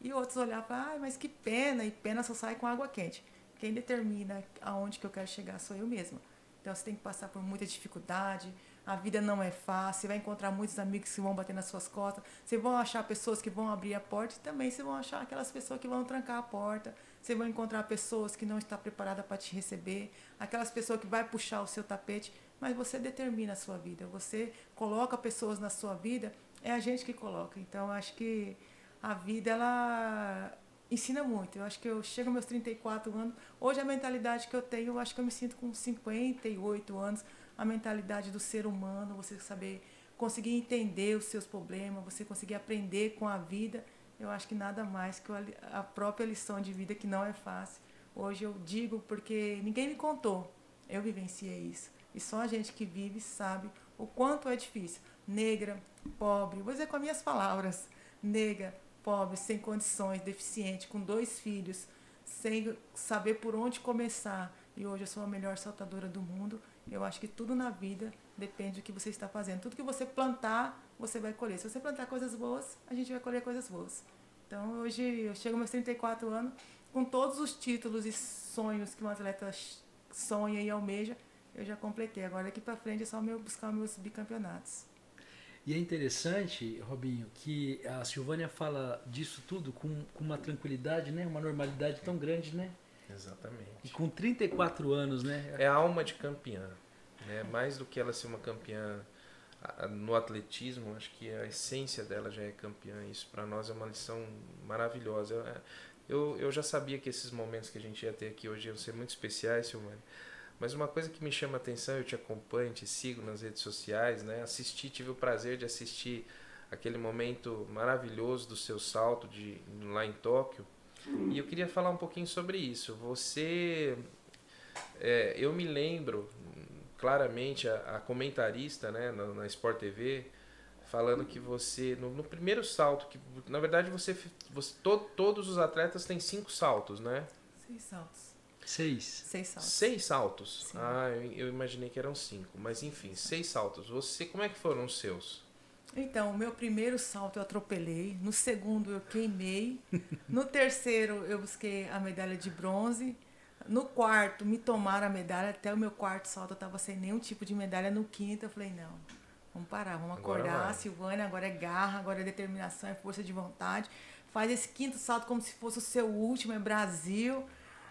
E outros olhavam ai, mas que pena. E pena só sai com água quente. Quem determina aonde que eu quero chegar sou eu mesma. Então você tem que passar por muita dificuldade. A vida não é fácil. Você vai encontrar muitos amigos que vão bater nas suas costas. Você vão achar pessoas que vão abrir a porta e também você vão achar aquelas pessoas que vão trancar a porta. Você vai encontrar pessoas que não estão preparadas para te receber. Aquelas pessoas que vai puxar o seu tapete. Mas você determina a sua vida. Você coloca pessoas na sua vida. É a gente que coloca. Então acho que a vida ela ensina muito. Eu acho que eu chego aos meus 34 anos, hoje a mentalidade que eu tenho, eu acho que eu me sinto com 58 anos, a mentalidade do ser humano, você saber conseguir entender os seus problemas, você conseguir aprender com a vida. Eu acho que nada mais que a própria lição de vida que não é fácil. Hoje eu digo porque ninguém me contou. Eu vivenciei isso. E só a gente que vive sabe o quanto é difícil. Negra, pobre, vou dizer com as minhas palavras, negra, pobre, sem condições, deficiente, com dois filhos, sem saber por onde começar. E hoje eu sou a melhor saltadora do mundo. Eu acho que tudo na vida depende do que você está fazendo. Tudo que você plantar, você vai colher. Se você plantar coisas boas, a gente vai colher coisas boas. Então hoje eu chego aos meus 34 anos com todos os títulos e sonhos que um atleta sonha e almeja, eu já completei. Agora daqui para frente é só meu buscar meus bicampeonatos. E é interessante, Robinho, que a Silvânia fala disso tudo com, com uma tranquilidade, né? Uma normalidade tão grande, né? Exatamente. E com 34 anos, né? É a alma de campeã. Né? Mais do que ela ser uma campeã no atletismo, acho que a essência dela já é campeã. Isso para nós é uma lição maravilhosa. Eu, eu já sabia que esses momentos que a gente ia ter aqui hoje iam ser muito especiais, Silvânia. Mas uma coisa que me chama a atenção, eu te acompanho, te sigo nas redes sociais, né? Assisti, tive o prazer de assistir aquele momento maravilhoso do seu salto de lá em Tóquio. E eu queria falar um pouquinho sobre isso. Você, é, eu me lembro claramente a, a comentarista, né, na, na, Sport TV, falando que você no, no, primeiro salto, que na verdade você, você to, todos os atletas têm cinco saltos, né? Seis saltos. Seis. Seis saltos. Seis saltos? Sim. Ah, eu, imaginei que eram cinco. Mas enfim, seis saltos. Você, como é que foram os seus? Então, o meu primeiro salto eu atropelei. No segundo eu queimei. No terceiro eu busquei a medalha de bronze. No quarto me tomaram a medalha. Até o meu quarto salto eu estava sem nenhum tipo de medalha. No quinto eu falei, não, vamos parar, vamos acordar. Silvânia, agora é garra, agora é determinação, é força de vontade. Faz esse quinto salto como se fosse o seu último, é Brasil.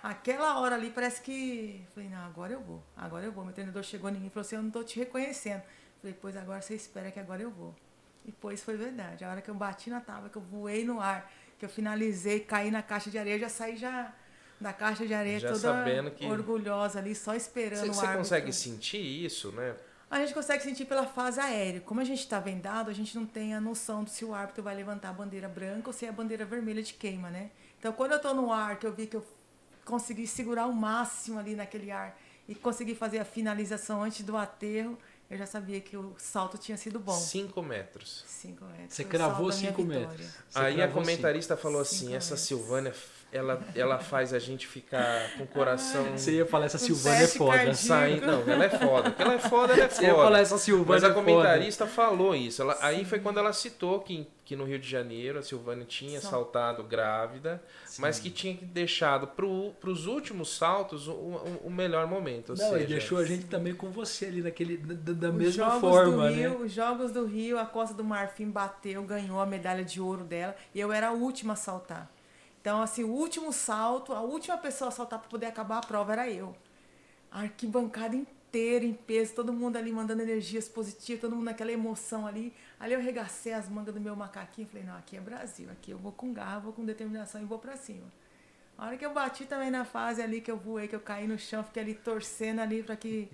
Aquela hora ali parece que. Falei, não, agora eu vou. Agora eu vou. Meu treinador chegou em mim e falou assim: Eu não tô te reconhecendo. Falei, pois agora você espera que agora eu vou. E pois foi verdade. A hora que eu bati na tábua, que eu voei no ar, que eu finalizei, caí na caixa de areia, eu já saí já da caixa de areia Já toda sabendo que- orgulhosa ali, só esperando Você, o você consegue sentir isso, né? A gente consegue sentir pela fase aérea. Como a gente está vendado, a gente não tem a noção de se o árbitro vai levantar a bandeira branca ou se é a bandeira vermelha de queima, né? Então, quando eu estou no ar, que eu vi que eu consegui segurar o máximo ali naquele ar e consegui fazer a finalização antes do aterro, eu já sabia que o salto tinha sido bom. 5 metros. Cinco metros. Você cravou da minha 5 vitória. metros. Você Aí a comentarista falou Cinco assim: essa metros. Silvânia, ela, ela faz a gente ficar com o coração. Você ia falar essa Silvânia é foda. saindo. Não, ela é foda. Ela é foda, ela é Você ia falar foda. essa Silvânia Mas a é foda. comentarista falou isso. Ela- aí foi quando ela citou que, que no Rio de Janeiro a Silvânia tinha Só. saltado grávida, mas que tinha deixado para os últimos saltos o, o, o melhor momento. Ou Não, seja, e deixou a gente também com você ali naquele, da, da Os mesma Jogos forma, do Rio, né? Os Jogos do Rio, a Costa do Marfim bateu, ganhou a medalha de ouro dela e eu era a última a saltar. Então, assim, o último salto, a última pessoa a saltar para poder acabar a prova era eu. A arquibancada inteira em peso, todo mundo ali mandando energias positivas, todo mundo naquela emoção ali. Ali eu regacei as mangas do meu macaquinho e falei, não, aqui é Brasil, aqui eu vou com garra, vou com determinação e vou para cima. A hora que eu bati também na fase ali que eu voei, que eu caí no chão, fiquei ali torcendo ali para que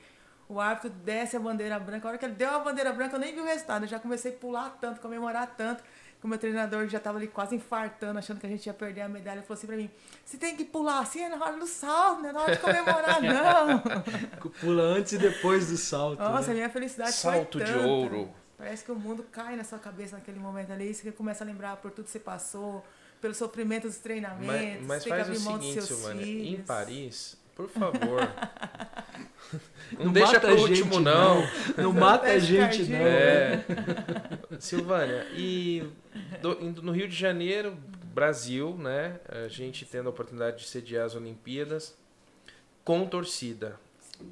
o árbitro desse a bandeira branca. A hora que ele deu a bandeira branca, eu nem vi o resultado. Eu já comecei a pular tanto, comemorar tanto. Que o meu treinador já estava ali quase infartando, achando que a gente ia perder a medalha. Falou assim pra mim: você tem que pular assim, é na hora do salto, não é na hora de comemorar, [LAUGHS] não. Pula antes e depois do salto. Nossa, a né? minha felicidade Salto foi de tanta. ouro. Parece que o mundo cai na sua cabeça naquele momento ali. Você começa a lembrar por tudo que você passou, pelo sofrimento dos treinamentos. Mas, mas tem que faz o abrir mão dos seguinte, seus Silvânia, em filhos. Paris, por favor. [LAUGHS] não, Não deixa mata pro a último, gente, não. Não mata a gente, não. É. [LAUGHS] Silvânia, e do- indo no Rio de Janeiro, Brasil, né? A gente tendo a oportunidade de sediar as Olimpíadas com torcida.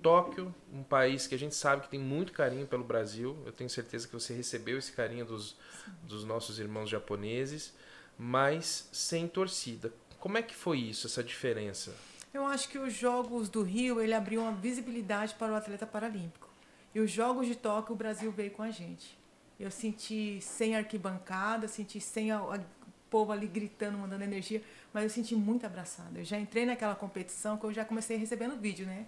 Tóquio, um país que a gente sabe que tem muito carinho pelo Brasil. Eu tenho certeza que você recebeu esse carinho dos, dos nossos irmãos japoneses, mas sem torcida. Como é que foi isso, essa diferença? Eu acho que os Jogos do Rio ele abriu uma visibilidade para o atleta paralímpico. E os Jogos de Tóquio o Brasil veio com a gente. Eu senti sem arquibancada, senti sem o povo ali gritando, mandando energia, mas eu senti muito abraçada. Eu já entrei naquela competição que eu já comecei recebendo vídeo, né?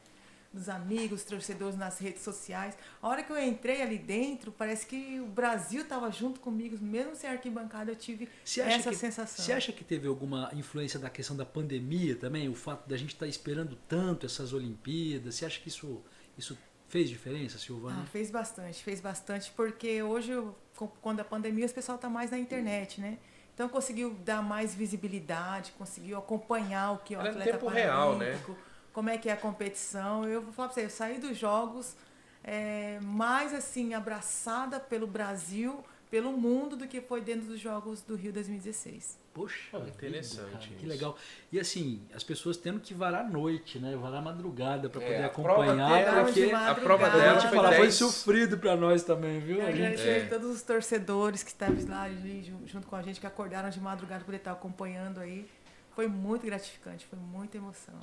Dos amigos, torcedores nas redes sociais. A hora que eu entrei ali dentro, parece que o Brasil estava junto comigo, mesmo sem arquibancada, eu tive essa que- sensação. Você acha que teve alguma influência da questão da pandemia também? O fato da gente estar esperando tanto essas Olimpíadas? Você acha que isso, isso fez diferença, Silvana? Ah, fez bastante, fez bastante, porque hoje, quando a pandemia, o pessoal está mais na internet, né? Então conseguiu dar mais visibilidade, conseguiu acompanhar o que o Era atleta tempo real, né? Como é que é a competição. Eu vou falar para você, eu saí dos jogos é, mais assim, abraçada pelo Brasil, pelo mundo, do que foi dentro dos Jogos do Rio 2016. Poxa, vida, interessante cara, que isso. legal. E assim, as pessoas tendo que varar à noite, né? Varar à madrugada para É, poder acompanhar, dela- porque a prova a dela gente foi fala, foi 10. sofrido para nós também, viu? A gente agradecer É. a todos os torcedores que estavam lá ali junto com a gente, que acordaram de madrugada para poder estar acompanhando aí. Foi muito gratificante, foi muita emoção.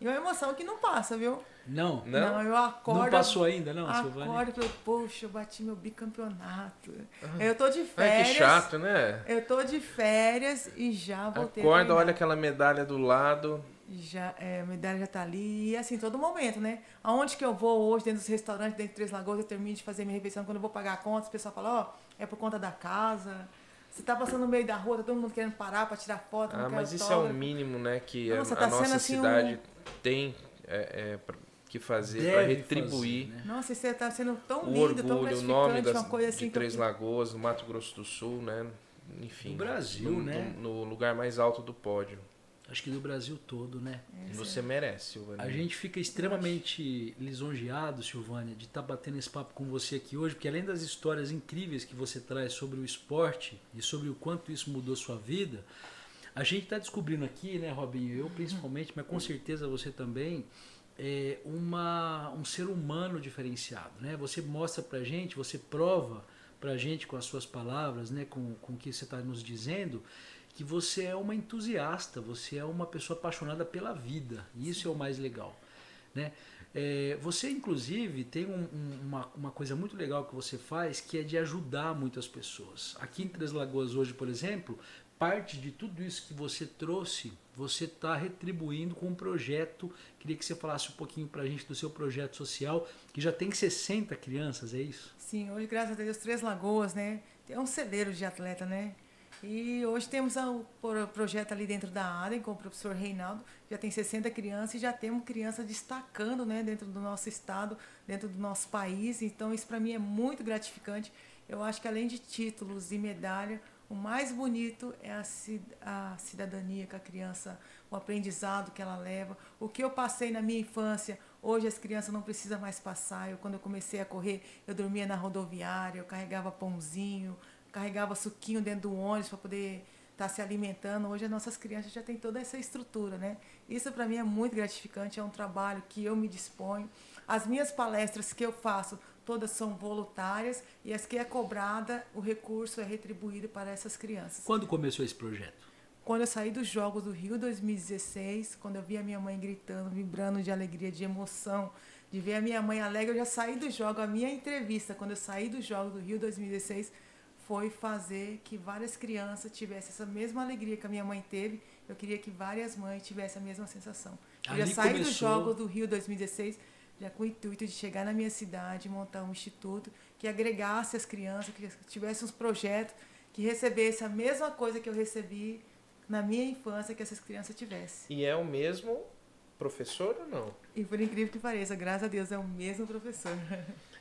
E uma emoção que não passa, viu? não, Não? eu acordo. não passou ainda, não, Silvana? Acordo e falei, poxa, eu bati meu bicampeonato. Eu tô de Ai, férias. que chato, né? Eu tô de férias e já voltei. Acorda, olha aquela medalha do lado. Já, é, a medalha já tá ali. E assim, todo momento, né? Aonde que eu vou hoje, dentro dos restaurantes, dentro de Três Lagoas, eu termino de fazer minha refeição. Quando eu vou pagar a conta, o pessoal fala, ó, é por conta da casa. Você tá passando no meio da rua, tá todo mundo querendo parar pra tirar foto. não Ah, mas isso é o mínimo, né, que a- Nossa, a, tá nossa sendo assim cidade um- tem é, é, pra- que fazer para retribuir fazer, né? Nossa, isso tá sendo tão o lindo, tão orgulho, o nome das, uma coisa assim de Três Lagoas, no Mato Grosso do Sul, né? Enfim. No Brasil, no, né? No, no lugar mais alto do pódio. Acho que do Brasil todo, né? E você merece, Silvana. A gente fica extremamente lisonjeado, Silvânia, de estar batendo esse papo com você aqui hoje, porque além das histórias incríveis que você traz sobre o esporte e sobre o quanto isso mudou sua vida, a gente está descobrindo aqui, né, Robinho? Eu principalmente, mas com certeza você também, é uma, um ser humano diferenciado, né? Você mostra pra gente, você prova pra gente com as suas palavras, né, com, com o que você está nos dizendo, que você é uma entusiasta, você é uma pessoa apaixonada pela vida. E isso é o mais legal. Né? É, você, inclusive, tem um, um, uma, uma coisa muito legal que você faz, que é de ajudar muitas pessoas. Aqui em Três Lagoas, hoje, por exemplo, parte de tudo isso que você trouxe, você está retribuindo com um projeto. Queria que você falasse um pouquinho para a gente do seu projeto social, que já tem 60 crianças, é isso? Sim, hoje, graças a Deus, Três Lagoas, né? Tem um celeiro de atleta, né? E hoje temos o projeto ali dentro da ADEM com o professor Reinaldo, já tem 60 crianças e já temos crianças destacando né, dentro do nosso estado, dentro do nosso país. Então isso para mim é muito gratificante. Eu acho que além de títulos e medalha, o mais bonito é a, cidadania que a criança, o aprendizado que ela leva. O que eu passei na minha infância, hoje as crianças não precisam mais passar. Eu, quando eu comecei a correr, eu dormia na rodoviária, eu carregava pãozinho, carregava suquinho dentro do ônibus para poder estar tá se alimentando. Hoje as nossas crianças já têm toda essa estrutura, né? Isso para mim é muito gratificante, é um trabalho que eu me disponho. As minhas palestras que eu faço, todas são voluntárias e as que é cobrada, o recurso é retribuído para essas crianças. Quando começou esse projeto? Quando eu saí dos Jogos do Rio 2016, quando eu vi a minha mãe gritando, vibrando de alegria, de emoção, de ver a minha mãe alegre, eu já saí do jogo. A minha entrevista, quando eu saí dos Jogos do Rio 2016, foi fazer que várias crianças tivessem essa mesma alegria que a minha mãe teve. Eu queria que várias mães tivessem a mesma sensação. Eu já saí começou... dos Jogos do Rio 2016 já com o intuito de chegar na minha cidade, montar um instituto que agregasse as crianças, que tivesse uns projetos que recebesse a mesma coisa que eu recebi na minha infância que essas crianças tivessem. E é o mesmo professor ou não? E por incrível que pareça, graças a Deus é o mesmo professor.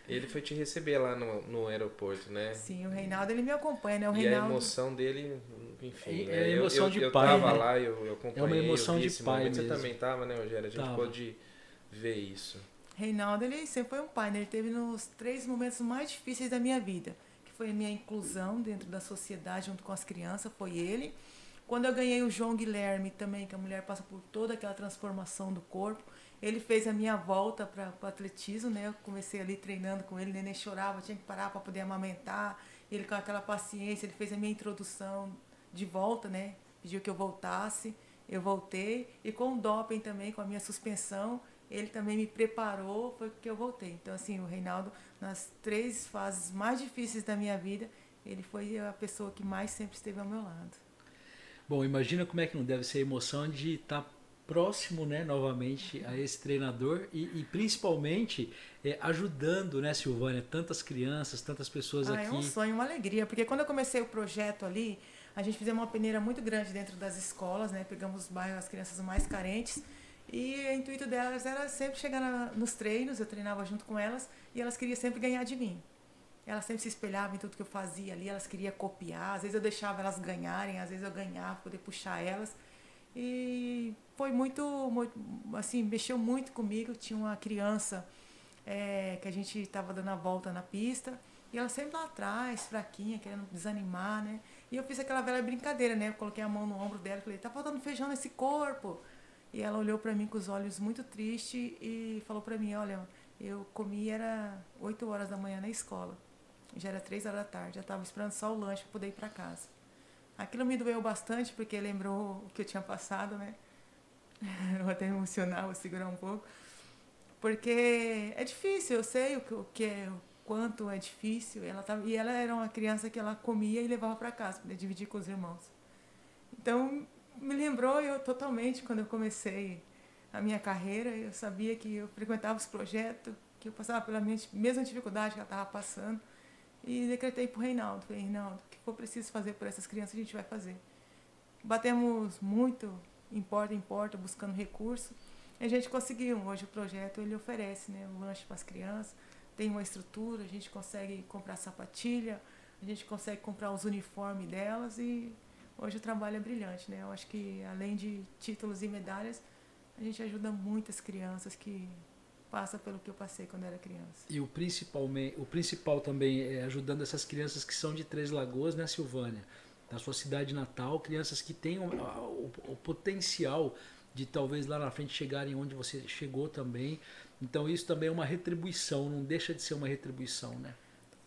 Ele foi te receber lá no, no aeroporto, né? Sim, o Reinaldo ele me acompanha, né? O e Reinaldo... a emoção dele, enfim. É, é a emoção eu, de eu, pai. Eu tava né? lá, eu, eu acompanhei. É uma emoção eu vi de esse pai. Momento. Mesmo. Você também tava, né, Rogério? A gente tava. pôde ver isso. Reinaldo, ele sempre foi um pai, né? Ele teve nos três momentos mais difíceis da minha vida, que foi a minha inclusão dentro da sociedade junto com as crianças, foi ele. Quando eu ganhei o João Guilherme também, que a mulher passa por toda aquela transformação do corpo, ele fez a minha volta para o atletismo, né? Eu comecei ali treinando com ele, o neném chorava, tinha que parar para poder amamentar. Ele com aquela paciência, ele fez a minha introdução de volta, né? Pediu que eu voltasse, eu voltei. E com o doping também, com a minha suspensão, ele também me preparou, foi que eu voltei. Então, assim, o Reinaldo, nas três fases mais difíceis da minha vida, ele foi a pessoa que mais sempre esteve ao meu lado. Bom, imagina como é que não deve ser a emoção de estar tá próximo, né, novamente a esse treinador e, e principalmente é, ajudando, né, Silvânia, tantas crianças, tantas pessoas ah, aqui. É um sonho, uma alegria, porque quando eu comecei o projeto ali, a gente fizemos uma peneira muito grande dentro das escolas, né, pegamos os bairros, as crianças mais carentes e o intuito delas era sempre chegar na, nos treinos, eu treinava junto com elas e elas queriam sempre ganhar de mim. Elas sempre se espelhavam em tudo que eu fazia ali, elas queriam copiar, às vezes eu deixava elas ganharem, às vezes eu ganhava, poder puxar elas. E foi muito, muito assim, mexeu muito comigo. Tinha uma criança é, que a gente estava dando a volta na pista e ela sempre lá atrás, fraquinha, querendo desanimar, né? E eu fiz aquela velha brincadeira, né? Eu coloquei a mão no ombro dela e falei, tá faltando feijão nesse corpo. E ela olhou para mim com os olhos muito tristes e falou para mim, olha, eu comi era 8 horas da manhã na escola. Já era 3 horas da tarde, já estava esperando só o lanche para poder ir para casa. Aquilo me doeu bastante porque lembrou o que eu tinha passado, né? Eu [LAUGHS] vou até me emocionar, vou segurar um pouco. Porque é difícil, eu sei o que, o que é, o quanto é difícil. Ela tava, e ela era uma criança que ela comia e levava para casa, para dividir com os irmãos. Então, me lembrou eu totalmente quando eu comecei a minha carreira. Eu sabia que eu frequentava os projetos, que eu passava pela mesma dificuldade que ela estava passando. E decretei para o Reinaldo. Falei, Reinaldo, o que for preciso fazer por essas crianças, a gente vai fazer. Batemos muito em porta em porta, buscando recursos. E a gente conseguiu. Hoje o projeto ele oferece né, um lanche para as crianças, tem uma estrutura, a gente consegue comprar sapatilha, a gente consegue comprar os uniformes delas e hoje o trabalho é brilhante. Né? Eu acho que além de títulos e medalhas, a gente ajuda muitas crianças que passa pelo que eu passei quando era criança. E o principal, o principal também é ajudando essas crianças que são de Três Lagoas, né, Silvânia? Da sua cidade natal, crianças que têm o, o, o potencial de talvez lá na frente chegarem onde você chegou também. Então isso também é uma retribuição, não deixa de ser uma retribuição, né?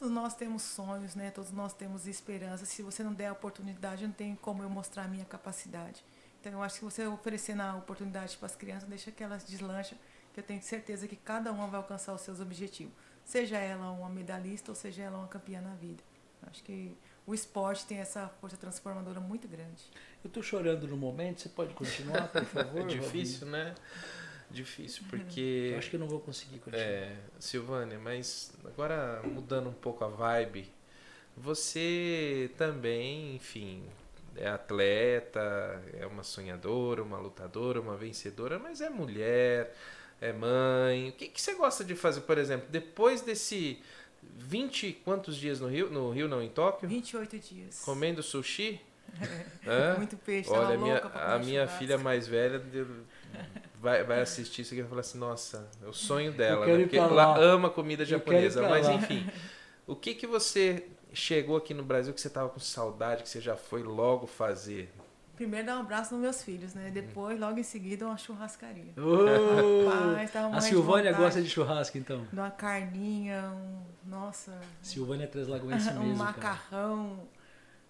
Todos nós temos sonhos, né? Todos nós temos esperança. Se você não der a oportunidade, não tem como eu mostrar a minha capacidade. Então, eu acho que você oferecendo a oportunidade para as crianças, deixa que elas deslancham, que eu tenho certeza que cada uma vai alcançar os seus objetivos. Seja ela uma medalhista ou seja ela uma campeã na vida. Eu acho que o esporte tem essa força transformadora muito grande. Eu estou chorando no momento, você pode continuar, por favor? [LAUGHS] É difícil, né? Difícil, porque. Eu acho que eu não vou conseguir continuar. É, Silvânia, mas agora mudando um pouco a vibe, você também, enfim, é atleta, é uma sonhadora, uma lutadora, uma vencedora, mas é mulher, é mãe. O que, que você gosta de fazer, por exemplo, depois desse 20 quantos dias no Rio? No Rio, não, em Tóquio? 28 dias. Comendo sushi? [LAUGHS] É, muito peixe, Olha, a minha, a minha filha mais velha vai, vai assistir isso aqui e vai falar assim, nossa, é o sonho dela, né? Porque ela ama comida japonesa. Mas lá. enfim, o que que você chegou aqui no Brasil que você tava com saudade, que você já foi logo fazer? Primeiro dar um abraço nos meus filhos, né? Depois, logo em seguida, uma churrascaria. Oh, a Silvânia gosta de churrasco, então? De uma carninha, um... Nossa. Silvânia é Três Lagoas mesmo, Um macarrão. Cara.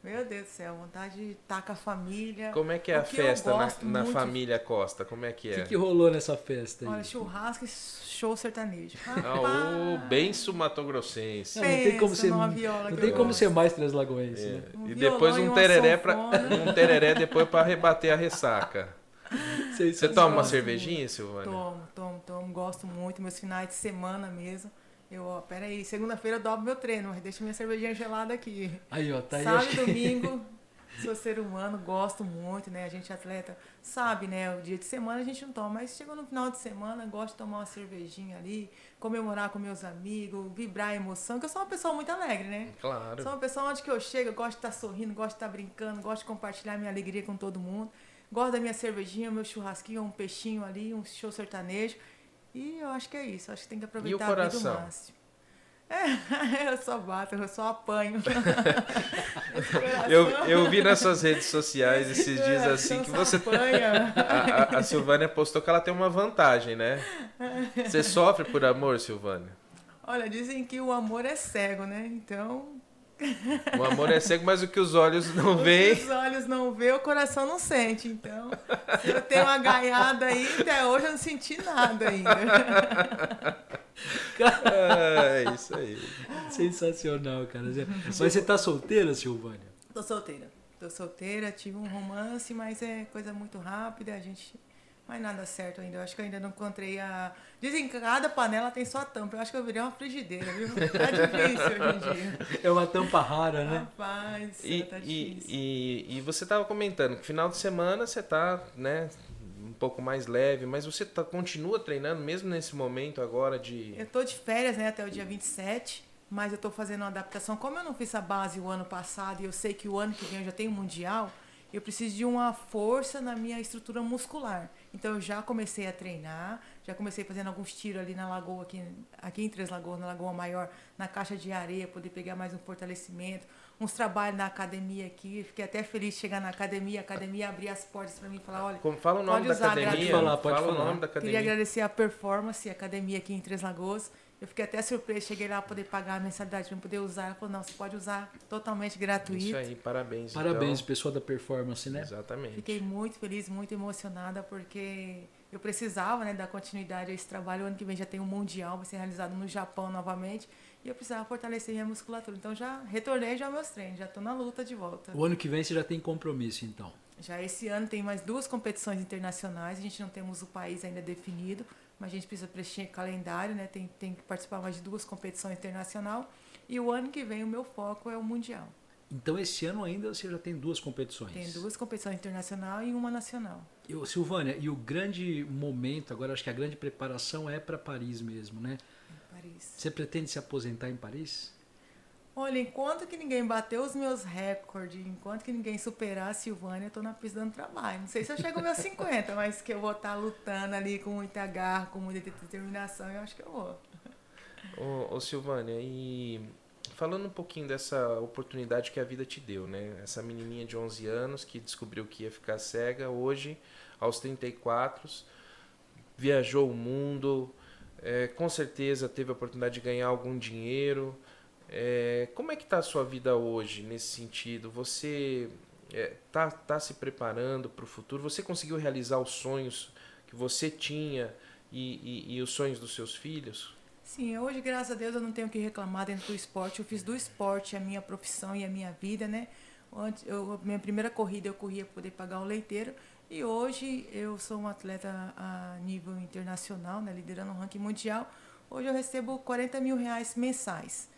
Meu Deus do céu, vontade de estar com a família. Como é que é a festa na, na família Costa? Como é que é? O que, que, rolou nessa festa aí? Olha, churrasco e show sertanejo. Ah, o bem sumatogrossense. Não, não tem como ser, não tem como ser mais Três Lagoense, é. né? Um e depois um tereré, pra, um tereré depois para rebater a ressaca. Você toma uma cervejinha, Silvana? Tomo, tomo, tomo. Gosto muito. Meus finais de semana mesmo. Eu, ó, peraí, segunda-feira eu dobro meu treino, mas deixa minha cervejinha gelada aqui. Aí, ó, tá aí. Sábado e [LAUGHS] domingo, sou ser humano, gosto muito, né? A gente atleta sabe, né? O dia de semana a gente não toma, mas chegou no final de semana, gosto de tomar uma cervejinha ali, comemorar com meus amigos, vibrar a emoção, que eu sou uma pessoa muito alegre, né? Claro. Sou uma pessoa onde que eu chego, eu gosto de estar sorrindo, gosto de estar brincando, gosto de compartilhar minha alegria com todo mundo. Gosto da minha cervejinha, meu churrasquinho, um peixinho ali, um show sertanejo. E eu acho que é isso, acho que tem que aproveitar a vida ao máximo. É, [LAUGHS] eu só bato, eu só apanho. [LAUGHS] eu, eu vi nas suas redes sociais esses dias assim que você. Apanha. [LAUGHS] A, a, a Silvânia postou que ela tem uma vantagem, né? Você sofre por amor, Silvânia? Olha, dizem que o amor é cego, né? Então [LAUGHS] o amor é cego, mas o que os olhos não veem. os olhos não veem, o coração não sente. Então, se eu tenho uma gaiada aí, até hoje eu não senti nada ainda. é isso aí. Sensacional, cara. Mas você tá solteira, Silvânia? Tô solteira. Tô solteira, tive um romance, mas é coisa muito rápida. A gente mas nada certo ainda. Eu acho que eu ainda não encontrei a. Dizem que cada panela tem sua tampa. Eu acho que eu virei uma frigideira, viu? [LAUGHS] Tá difícil hoje em dia. É uma tampa rara, né? Rapaz, e, tá difícil. E, e, e você estava comentando que final de semana você tá, né? Um pouco mais leve, mas você tá, continua treinando mesmo nesse momento agora de. Eu tô de férias, né? Até o dia 27 mas eu estou fazendo uma adaptação. Como eu não fiz a base o ano passado e eu sei que o ano que vem eu já tenho mundial, eu preciso de uma força na minha estrutura muscular. Então eu já comecei a treinar, já comecei fazendo alguns tiros ali na lagoa, aqui, aqui em Três Lagoas, na Lagoa Maior, na caixa de areia, poder pegar mais um fortalecimento. Uns trabalhos na academia aqui, fiquei até feliz de chegar na academia, a academia abrir as portas para mim e falar, olha, Como, fala o nome da academia, pode falar, pode fala falar. o nome da academia. Queria agradecer a Performance, a academia aqui em Três Lagoas. Eu fiquei até surpresa, cheguei lá para poder pagar a mensalidade, para poder usar. Ela falou, não, você pode usar totalmente gratuito. Isso aí, parabéns. Parabéns, então. pessoa da performance, né? Exatamente. Fiquei muito feliz, muito emocionada, porque eu precisava né, dar continuidade a esse trabalho. O ano que vem já tem um Mundial, vai ser realizado no Japão novamente. E eu precisava fortalecer minha musculatura. Então já retornei já meus treinos, já estou na luta de volta. O ano que vem você já tem compromisso, então? Já esse ano tem mais duas competições internacionais. A gente não temos o país ainda definido mas a gente precisa preencher calendário, né? Tem, tem que participar mais de duas competições internacionais. E o ano que vem o meu foco é o Mundial. Então esse ano ainda você já tem duas competições? Tem duas competições internacional e uma nacional. Eu, Silvânia, e o grande momento, agora acho que a grande preparação é para Paris mesmo, né? Paris. Você pretende se aposentar em Paris? Olha, enquanto que ninguém bateu os meus recordes, enquanto que ninguém superar a Silvânia, eu tô na pista dando trabalho. Não sei se eu chego aos meus [LAUGHS] 50, mas que eu vou estar tá lutando ali com muita garra, com muita determinação, eu acho que eu vou. Ô, ô Silvânia, e falando um pouquinho dessa oportunidade que a vida te deu, né? Essa menininha de 11 anos que descobriu que ia ficar cega, hoje, aos 34, viajou o mundo, é, com certeza teve a oportunidade de ganhar algum dinheiro, É, como é que está a sua vida hoje nesse sentido? Você é, tá, tá se preparando para o futuro? Você conseguiu realizar os sonhos que você tinha e, e, e, os sonhos dos seus filhos? Sim, hoje, graças a Deus, eu não tenho que reclamar dentro do esporte. Eu fiz do esporte a minha profissão e a minha vida, né? Antes, eu, minha primeira corrida eu corria para poder pagar o leiteiro. E hoje eu sou um atleta a nível internacional, né, liderando o ranking mundial. Hoje eu recebo 40 mil reais mensais.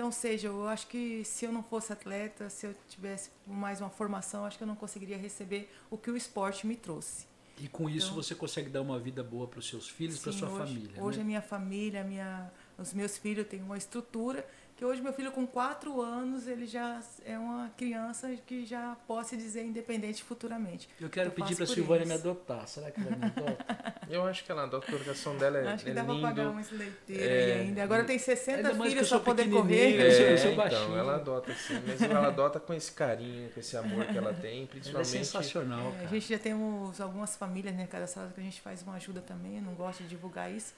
Então, seja, eu acho que se eu não fosse atleta, se eu tivesse mais uma formação, acho que eu não conseguiria receber o que o esporte me trouxe. E com isso então, você consegue dar uma vida boa para os seus filhos, para sua hoje, família. Hoje né? a minha família, a minha, os meus filhos têm uma estrutura que hoje meu filho com quatro anos ele já é uma criança que já posso dizer independente futuramente. Eu quero eu pedir para a Silvânia me adotar. Será que ela me adota? [LAUGHS] eu acho que ela adota, a educação dela é Acho que é dá para pagar uns leiteiros é, ainda. Agora tem 60 filhos só poder correr. É, eu então, ela adota sim, mas ela adota com esse carinho, com esse amor que ela tem, principalmente. Ela é sensacional. É, a gente já temos algumas famílias, né, cada sala que a gente faz uma ajuda também, eu não gosto de divulgar isso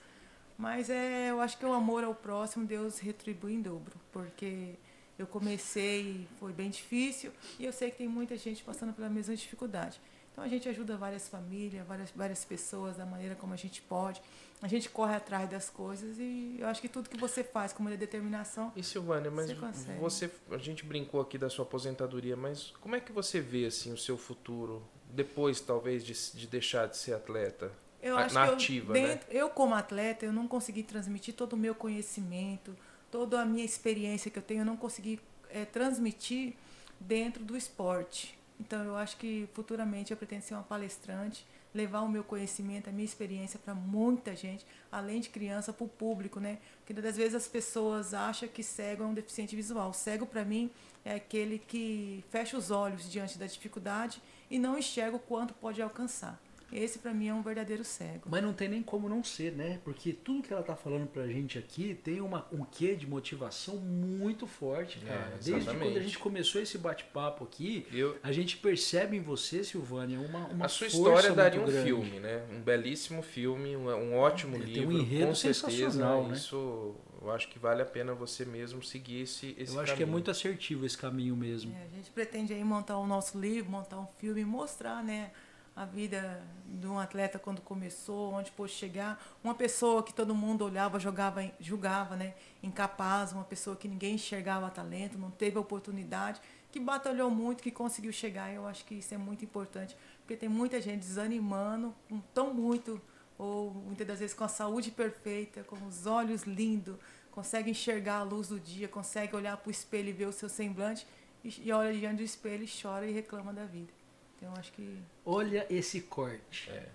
mas é, eu acho que o amor ao próximo Deus retribui em dobro, porque eu comecei, foi bem difícil, e eu sei que tem muita gente passando pela mesma dificuldade. Então a gente ajuda várias famílias, várias, várias pessoas da maneira como a gente pode. A gente corre atrás das coisas e eu acho que tudo que você faz com muita determinação. E Silvânia, mas você, você, a gente brincou aqui da sua aposentadoria, mas como é que você vê assim o seu futuro depois talvez de, de deixar de ser atleta? Eu acho que eu, dentro, né? eu, como atleta, eu não consegui transmitir todo o meu conhecimento, toda a minha experiência que eu tenho, eu não consegui é, transmitir dentro do esporte. Então, eu acho que futuramente eu pretendo ser uma palestrante, levar o meu conhecimento, a minha experiência para muita gente, além de criança, para o público, né? Porque das vezes as pessoas acham que cego é um deficiente visual. O cego, para mim, é aquele que fecha os olhos diante da dificuldade e não enxerga o quanto pode alcançar. Esse para mim é um verdadeiro cego. Mas não tem nem como não ser, né? Porque tudo que ela tá falando pra gente aqui tem uma, um quê de motivação muito forte, é, cara. É, Desde quando a gente começou esse bate-papo aqui, Eu... a gente percebe em você, Silvânia, uma, uma A sua história daria um grande. filme, né? Um belíssimo filme, um, um ótimo é, livro. Tem um enredo com certeza, né? Isso eu acho que vale a pena você mesmo seguir esse, esse Eu acho caminho. que é muito assertivo esse caminho mesmo. É, a gente pretende aí montar o nosso livro, montar um filme, mostrar, né? A vida de um atleta quando começou, onde pôde chegar, uma pessoa que todo mundo olhava, jogava, julgava, né, incapaz, uma pessoa que ninguém enxergava talento, não teve oportunidade, que batalhou muito, que conseguiu chegar. Eu acho que isso é muito importante, porque tem muita gente desanimando, tão muito ou muitas das vezes com a saúde perfeita, com os olhos lindos, consegue enxergar a luz do dia, consegue olhar para o espelho e ver o seu semblante e, olha diante do espelho e chora e reclama da vida. Então acho que. Olha esse corte. É.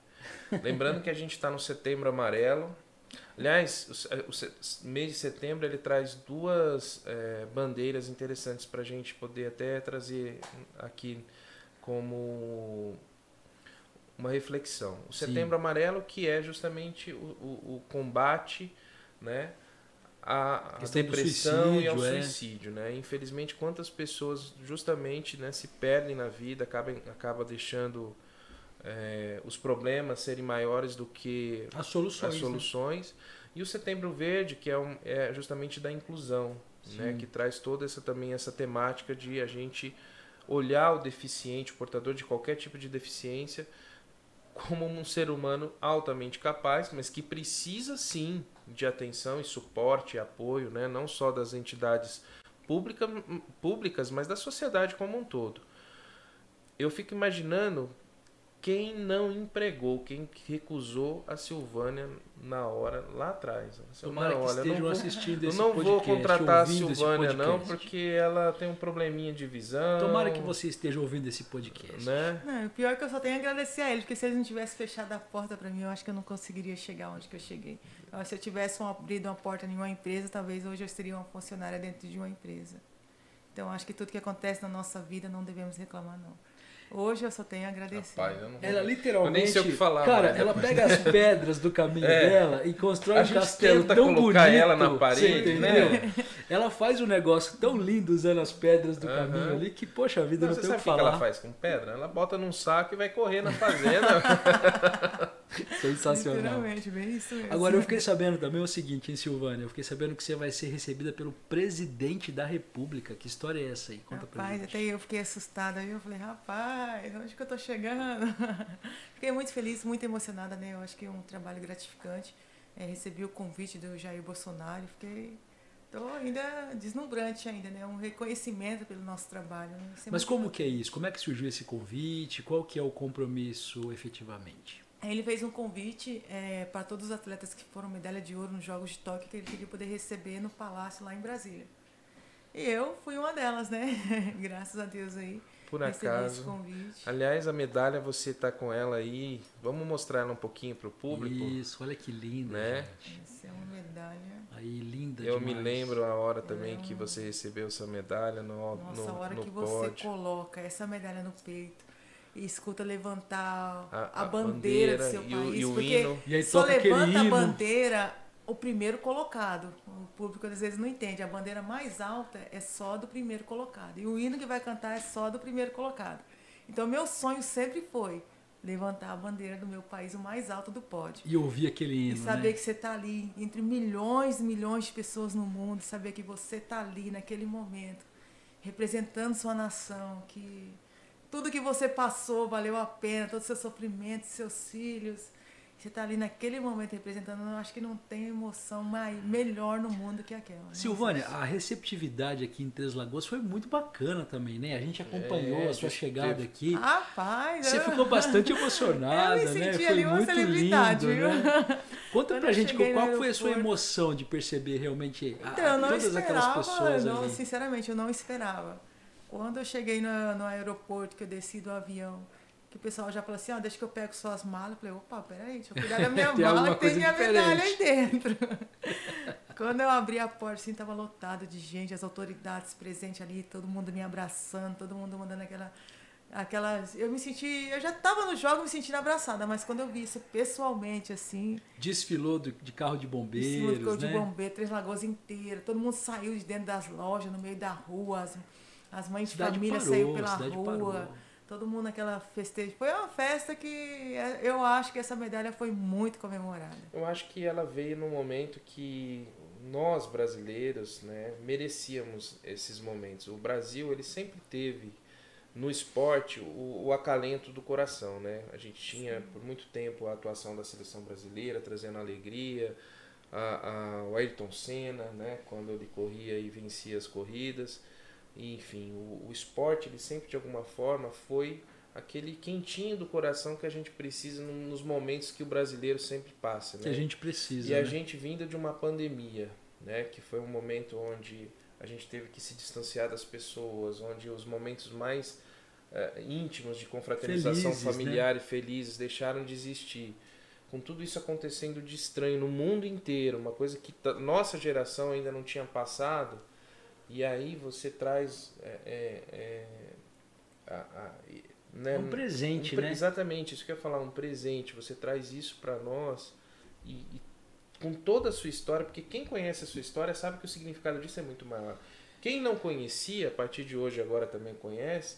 Lembrando que a gente está no setembro amarelo. Aliás, o, o, mês de setembro ele traz duas é, bandeiras interessantes para a gente poder até trazer aqui como uma reflexão. O setembro Sim. amarelo que é justamente o, o, o combate, né? A, a depressão e ao é. suicídio, né? Infelizmente, quantas pessoas justamente né, se perdem na vida, acabam acaba deixando é, os problemas serem maiores do que as soluções. As soluções. Né? E o Setembro Verde, que é, um, é justamente da inclusão, né? Que traz toda essa também essa temática de a gente olhar o deficiente, o portador de qualquer tipo de deficiência, como um ser humano altamente capaz, mas que precisa sim de atenção e suporte e apoio, né? não só das entidades pública, públicas, mas da sociedade como um todo. Eu fico imaginando quem não empregou, quem recusou a Silvânia na hora lá atrás. Tomara não, que olha, estejam vou, assistindo esse Eu não vou contratar a Silvânia não, porque ela tem um probleminha de visão. Tomara que você esteja ouvindo esse podcast. Né? Não, o pior é que eu só tenho a agradecer a ele, porque se ele não tivesse fechado a porta para mim, eu acho que eu não conseguiria chegar onde que eu cheguei. se eu tivesse abrido uma porta em uma empresa, talvez hoje eu seria uma funcionária dentro de uma empresa. Então, acho que tudo que acontece na nossa vida não devemos reclamar, não. Hoje eu só tenho a agradecer. Rapaz, eu não ela literalmente. Eu nem sei o que falar. Cara, ela pega as pedras do caminho é. dela e constrói a um castelo tão colocar bonito. ela na parede, né? Ela faz um negócio tão lindo usando as pedras do caminho ali que, poxa, a vida não, não tem o que falar. O que ela faz com pedra? Ela bota num saco e vai correr na fazenda. [LAUGHS] Sensacional. Literalmente, bem isso mesmo. Agora eu fiquei sabendo também o seguinte, em Silvânia, eu fiquei sabendo que você vai ser recebida pelo presidente da República. Que história é essa aí? Conta pra Rapaz, gente. até eu fiquei assustada. Aí eu falei, rapaz, onde que eu tô chegando? [LAUGHS] fiquei muito feliz, muito emocionada, né? Eu acho que é um trabalho gratificante. É, recebi o convite do Jair Bolsonaro e fiquei. Tô ainda deslumbrante ainda, né? Um reconhecimento pelo nosso trabalho. Né? É Mas como que é isso? Como é que surgiu esse convite? Qual que é o compromisso efetivamente? Aí Ele fez um convite é, para todos os atletas que foram medalha de ouro nos Jogos de Tóquio que ele queria poder receber no Palácio lá em Brasília. E eu fui uma delas, né? [LAUGHS] Graças a Deus aí. Por acaso. Aliás, a medalha você tá com ela aí. Vamos mostrar ela um pouquinho pro público. Isso, olha que linda, Né? gente. Essa é uma medalha. Aí, linda Eu me demais. lembro a hora também É que você recebeu essa medalha no, Nossa, no, a hora no que você pódio. coloca essa medalha no peito e escuta levantar A- a, a bandeira, bandeira do seu e o- país, e o porque. E aí só levanta a bandeira o primeiro colocado. O público às vezes não entende. A bandeira mais alta é só do primeiro colocado. E o hino que vai cantar é só do primeiro colocado. Então, meu sonho sempre foi levantar a bandeira do meu país o mais alto do pódio. E ouvir aquele E hino, saber né? que você está ali entre milhões e milhões de pessoas no mundo, saber que você está ali naquele momento, representando sua nação, que tudo que você passou valeu a pena, todos os seus sofrimentos, seus filhos. Você está ali naquele momento representando, eu acho que não tem emoção mais, melhor no mundo que aquela. né? Silvânia, a receptividade aqui em Três Lagoas foi muito bacana também, né? A gente acompanhou É, a sua teve- chegada aqui. Rapaz, Você eu- ficou bastante emocionada, [LAUGHS] Eu me né? senti Foi ali uma muito celebridade, lindo, viu? né? [LAUGHS] Conta Quando pra gente qual foi a sua emoção de perceber realmente a- Então, eu não todas aquelas esperava, pessoas não, ali. sinceramente, eu não esperava. Quando eu cheguei no, no aeroporto, que eu desci do avião, que o pessoal já falou assim, ó, deixa que eu pego suas malas. Eu falei, opa, peraí, deixa eu cuidar da [LAUGHS] minha Tem mala que tem minha medalha aí dentro. [LAUGHS] Quando eu abri a porta, assim, tava lotado de gente, as autoridades presentes ali, todo mundo me abraçando, todo mundo mandando aquela... Aquelas, eu me senti, eu já tava no jogo me sentindo abraçada, mas quando eu vi isso pessoalmente, assim, Desfilou do- de carro de em cima do bombeiros, corpo né? de bombeiro, Três Lagoas inteira. Todo mundo saiu de dentro das lojas, no meio da rua. As, as mães de família parou, saíram pela rua. parou. Todo mundo naquela festeja. Foi uma festa que é, eu acho que essa medalha foi muito comemorada. Eu acho que ela veio num momento que nós brasileiros, né, merecíamos esses momentos. O Brasil, ele sempre teve no esporte o, o acalento do coração, né? A gente tinha por muito tempo a atuação da seleção brasileira trazendo alegria, a, a, o Ayrton Senna, né, quando ele corria e vencia as corridas. Enfim, o, o esporte ele sempre de alguma forma foi aquele quentinho do coração que a gente precisa nos momentos que o brasileiro sempre passa, né? Que a gente precisa. E a né? gente vinda de uma pandemia, né, que foi um momento onde a gente teve que se distanciar das pessoas, onde os momentos mais eh, íntimos de confraternização Felizes, né? familiar e felizes deixaram de existir. Com tudo isso acontecendo de estranho no mundo inteiro, uma coisa que nossa geração ainda não tinha passado, e aí você traz é, é, é, a- a- né, um presente, um né? Exatamente, isso que eu ia falar, um presente. Você traz isso para nós e, e com toda a sua história, porque quem conhece a sua história sabe que o significado disso é muito maior. Quem não conhecia, a partir de hoje agora também conhece,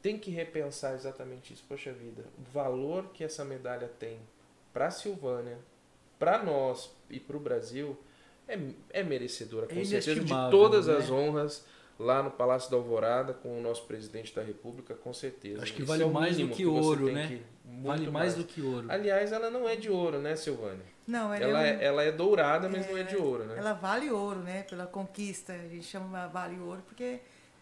tem que repensar exatamente isso. Poxa vida, o valor que essa medalha tem para a Silvânia, para nós e para o Brasil é, é merecedora, com É certeza, de todas né? as honras lá no Palácio da Alvorada com o nosso presidente da República, com certeza. Acho que Esse vale é o mais do que você ouro, né? que- Vale mais do que ouro. Aliás, ela não é de ouro, né, Silvânia? Não, ela, Ela é, um- é, ela é dourada, mas não é É, de ouro, né? ela vale ouro, né? Pela conquista. A gente chama vale ouro porque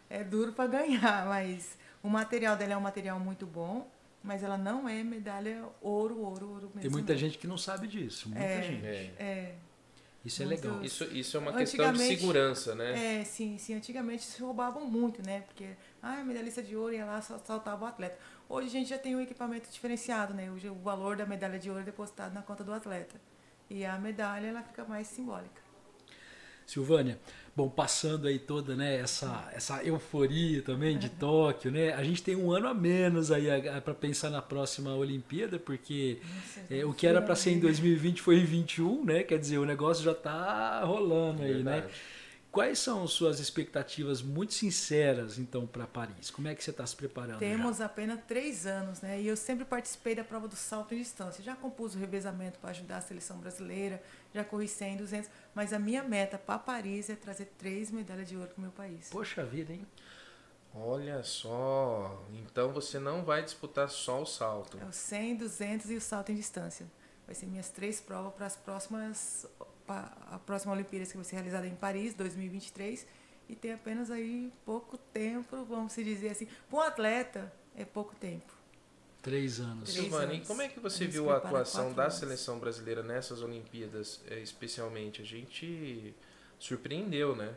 é duro para ganhar, [LAUGHS] mas o material dela é um material muito bom, mas ela não é medalha ouro, ouro, ouro mesmo. Tem muita não. gente que não sabe disso. Muita É. gente. É. Isso é Muito- legal. Isso, isso é uma questão de segurança, né? É, sim, sim. Antigamente se roubavam muito, né? Porque, ah, medalhista de ouro ia lá, saltava o atleta. Hoje a gente já tem um equipamento diferenciado, né? Hoje o valor da medalha de ouro é depositado na conta do atleta. E a medalha, ela fica mais simbólica. Silvânia, bom, passando aí toda né, essa, essa euforia também de Tóquio, né? A gente tem um ano a menos aí para pensar na próxima Olimpíada, porque Nossa, é, o que era para ser em 2020 foi em 21, né? Quer dizer, o negócio já tá rolando aí, né? Quais são suas expectativas muito sinceras, então, para Paris? Como é que você está se preparando? Temos já? apenas três anos, né? E eu sempre participei da prova do salto em distância. Já compus o revezamento para ajudar a seleção brasileira, já corri 100, 200. Mas a minha meta para Paris é trazer três medalhas de ouro para o meu país. Poxa vida, hein? Olha só, então você não vai disputar só o salto. É o 100, 200 e o salto em distância. Vai ser minhas três provas para as próximas a próxima Olimpíada que vai ser realizada em Paris, 2023, e tem apenas aí pouco tempo, vamos se dizer assim. Para um atleta, é pouco tempo. Três anos. Silvana, e como é que você viu a atuação da anos. seleção brasileira nessas Olimpíadas, eh, especialmente? A gente surpreendeu, né?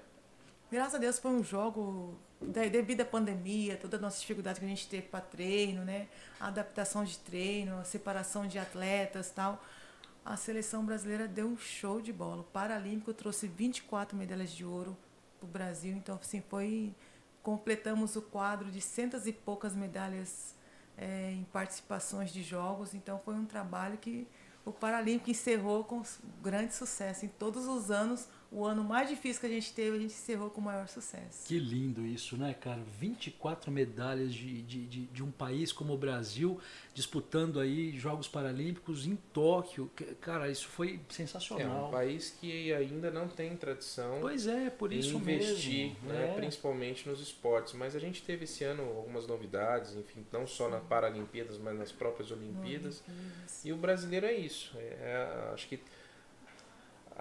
Graças a Deus foi um jogo devido à pandemia, toda a nossa dificuldade que a gente teve para treino, né? A adaptação de treino, a separação de atletas tal a seleção brasileira deu um show de bola. O Paralímpico trouxe 24 medalhas de ouro para o Brasil, então assim foi completamos o quadro de centas e poucas medalhas é, em participações de jogos, então foi um trabalho que o Paralímpico encerrou com grande sucesso. Em todos os anos o ano mais difícil que a gente teve, a gente encerrou com o maior sucesso. Que lindo isso, né, cara? 24 medalhas de, de, de, de, um país como o Brasil disputando aí Jogos Paralímpicos em Tóquio. Cara, isso foi sensacional. É um país que ainda não tem tradição. Pois é, por isso investir, mesmo. Né, é. principalmente nos esportes. Mas a gente teve esse ano algumas novidades, enfim, não só nas Paralimpíadas, mas nas próprias Olimpíadas. Olimpíadas. E o brasileiro é isso. É, é, acho que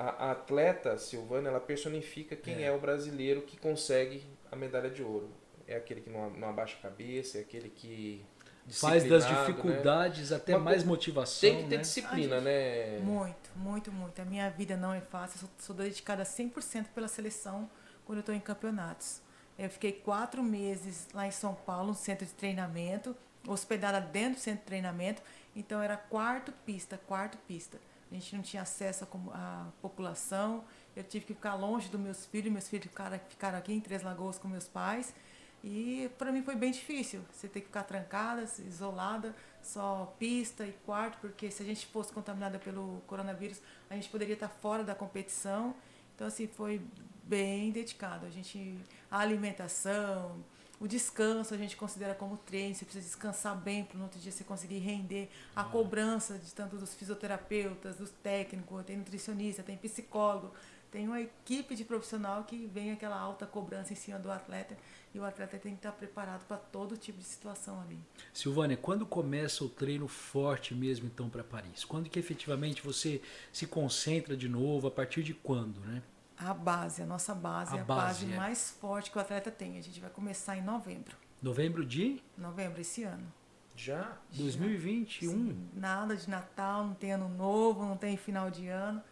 a, a atleta Silvana ela personifica quem é. é. o brasileiro que consegue a medalha de ouro. É aquele que não, não abaixa a cabeça, é aquele que faz das né? dificuldades né? até Uma, mais motivação. Tem que ter né? disciplina, gente, né? Muito, muito, muito. A minha vida não é fácil. Eu sou, sou dedicada 100% pela seleção quando eu estou em campeonatos. Eu fiquei quatro meses lá em São Paulo, no centro de treinamento, hospedada dentro do centro de treinamento. Então era quarto pista, quarto pista a gente não tinha acesso à população. Eu tive que ficar longe dos meus filhos, meus filhos ficaram, ficaram aqui em Três Lagoas com meus pais. E para mim foi bem difícil, você ter que ficar trancada, isolada, só pista e quarto, porque se a gente fosse contaminada pelo coronavírus, a gente poderia estar fora da competição. Então assim, foi bem dedicado. A gente a alimentação, o descanso a gente considera como treino, você precisa descansar bem para no outro dia você conseguir render. A uhum. cobrança de tanto dos fisioterapeutas, dos técnicos, tem nutricionista, tem psicólogo, tem uma equipe de profissional que vem aquela alta cobrança em cima do atleta e o atleta tem que estar preparado para todo tipo de situação ali. Silvânia, quando começa o treino forte mesmo então para Paris? Quando que efetivamente você se concentra de novo? A partir de quando, né? A base, a nossa base, a é a base, base é. mais forte que o atleta tem. A gente vai começar em novembro. Novembro de? Novembro, esse ano. Já? 2021? Sim, nada de Natal, não tem ano novo, não tem final de ano.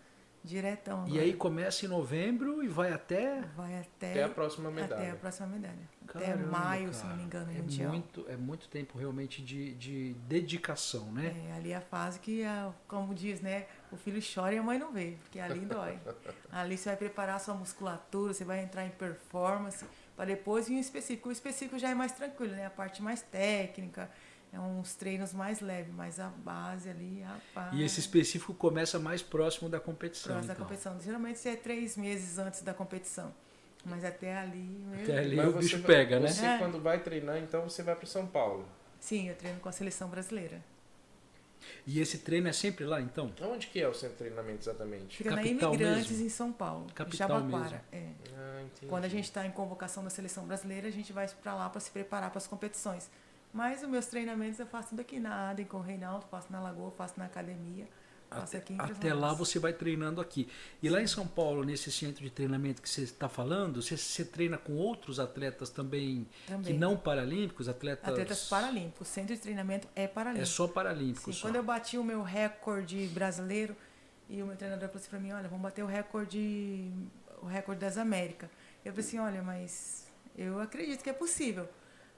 Diretão. E aí começa em novembro e vai até. Vai até. Até a próxima medalha. Até a próxima medalha. Caramba, até maio, cara, se não me engano, é mundial. Muito, é muito tempo realmente de, de dedicação, né? É, ali é a fase que, como diz, né? O filho chora e a mãe não vê, porque ali dói. ali você vai preparar a sua musculatura, você vai entrar em performance, para depois vir o específico. O específico já é mais tranquilo, né? A parte mais técnica é uns treinos mais leves, mas a base ali, rapaz. E esse específico começa mais próximo da competição. Próximo então. da competição. Geralmente é três meses antes da competição. Mas até ali. Até ali mas o bicho pega, né? Você, é. quando vai treinar, então você vai para São Paulo. Sim, eu treino com a seleção brasileira. E esse treino é sempre lá, então? Onde que é o centro de treinamento exatamente? Fica Capital na Imigrantes, mesmo. em São Paulo. Capital Jabaquara. É. Ah, Quando a gente está em convocação da seleção brasileira, a gente vai para lá para se preparar para as competições. Mas os meus treinamentos eu faço tudo aqui na Adem com o Reinaldo, faço na Lagoa, faço na academia. Até, até lá você vai treinando aqui. E lá em São Paulo, nesse centro de treinamento que você está falando, você, você treina com outros atletas também, também, que não paralímpicos, atletas. Atletas paralímpicos. O centro de treinamento é paralímpico. É só paralímpico. Sim, Quando eu bati o meu recorde brasileiro, e o meu treinador falou assim para mim, olha, vamos bater o recorde, o recorde das Américas. Eu falei assim, olha, mas eu acredito que é possível.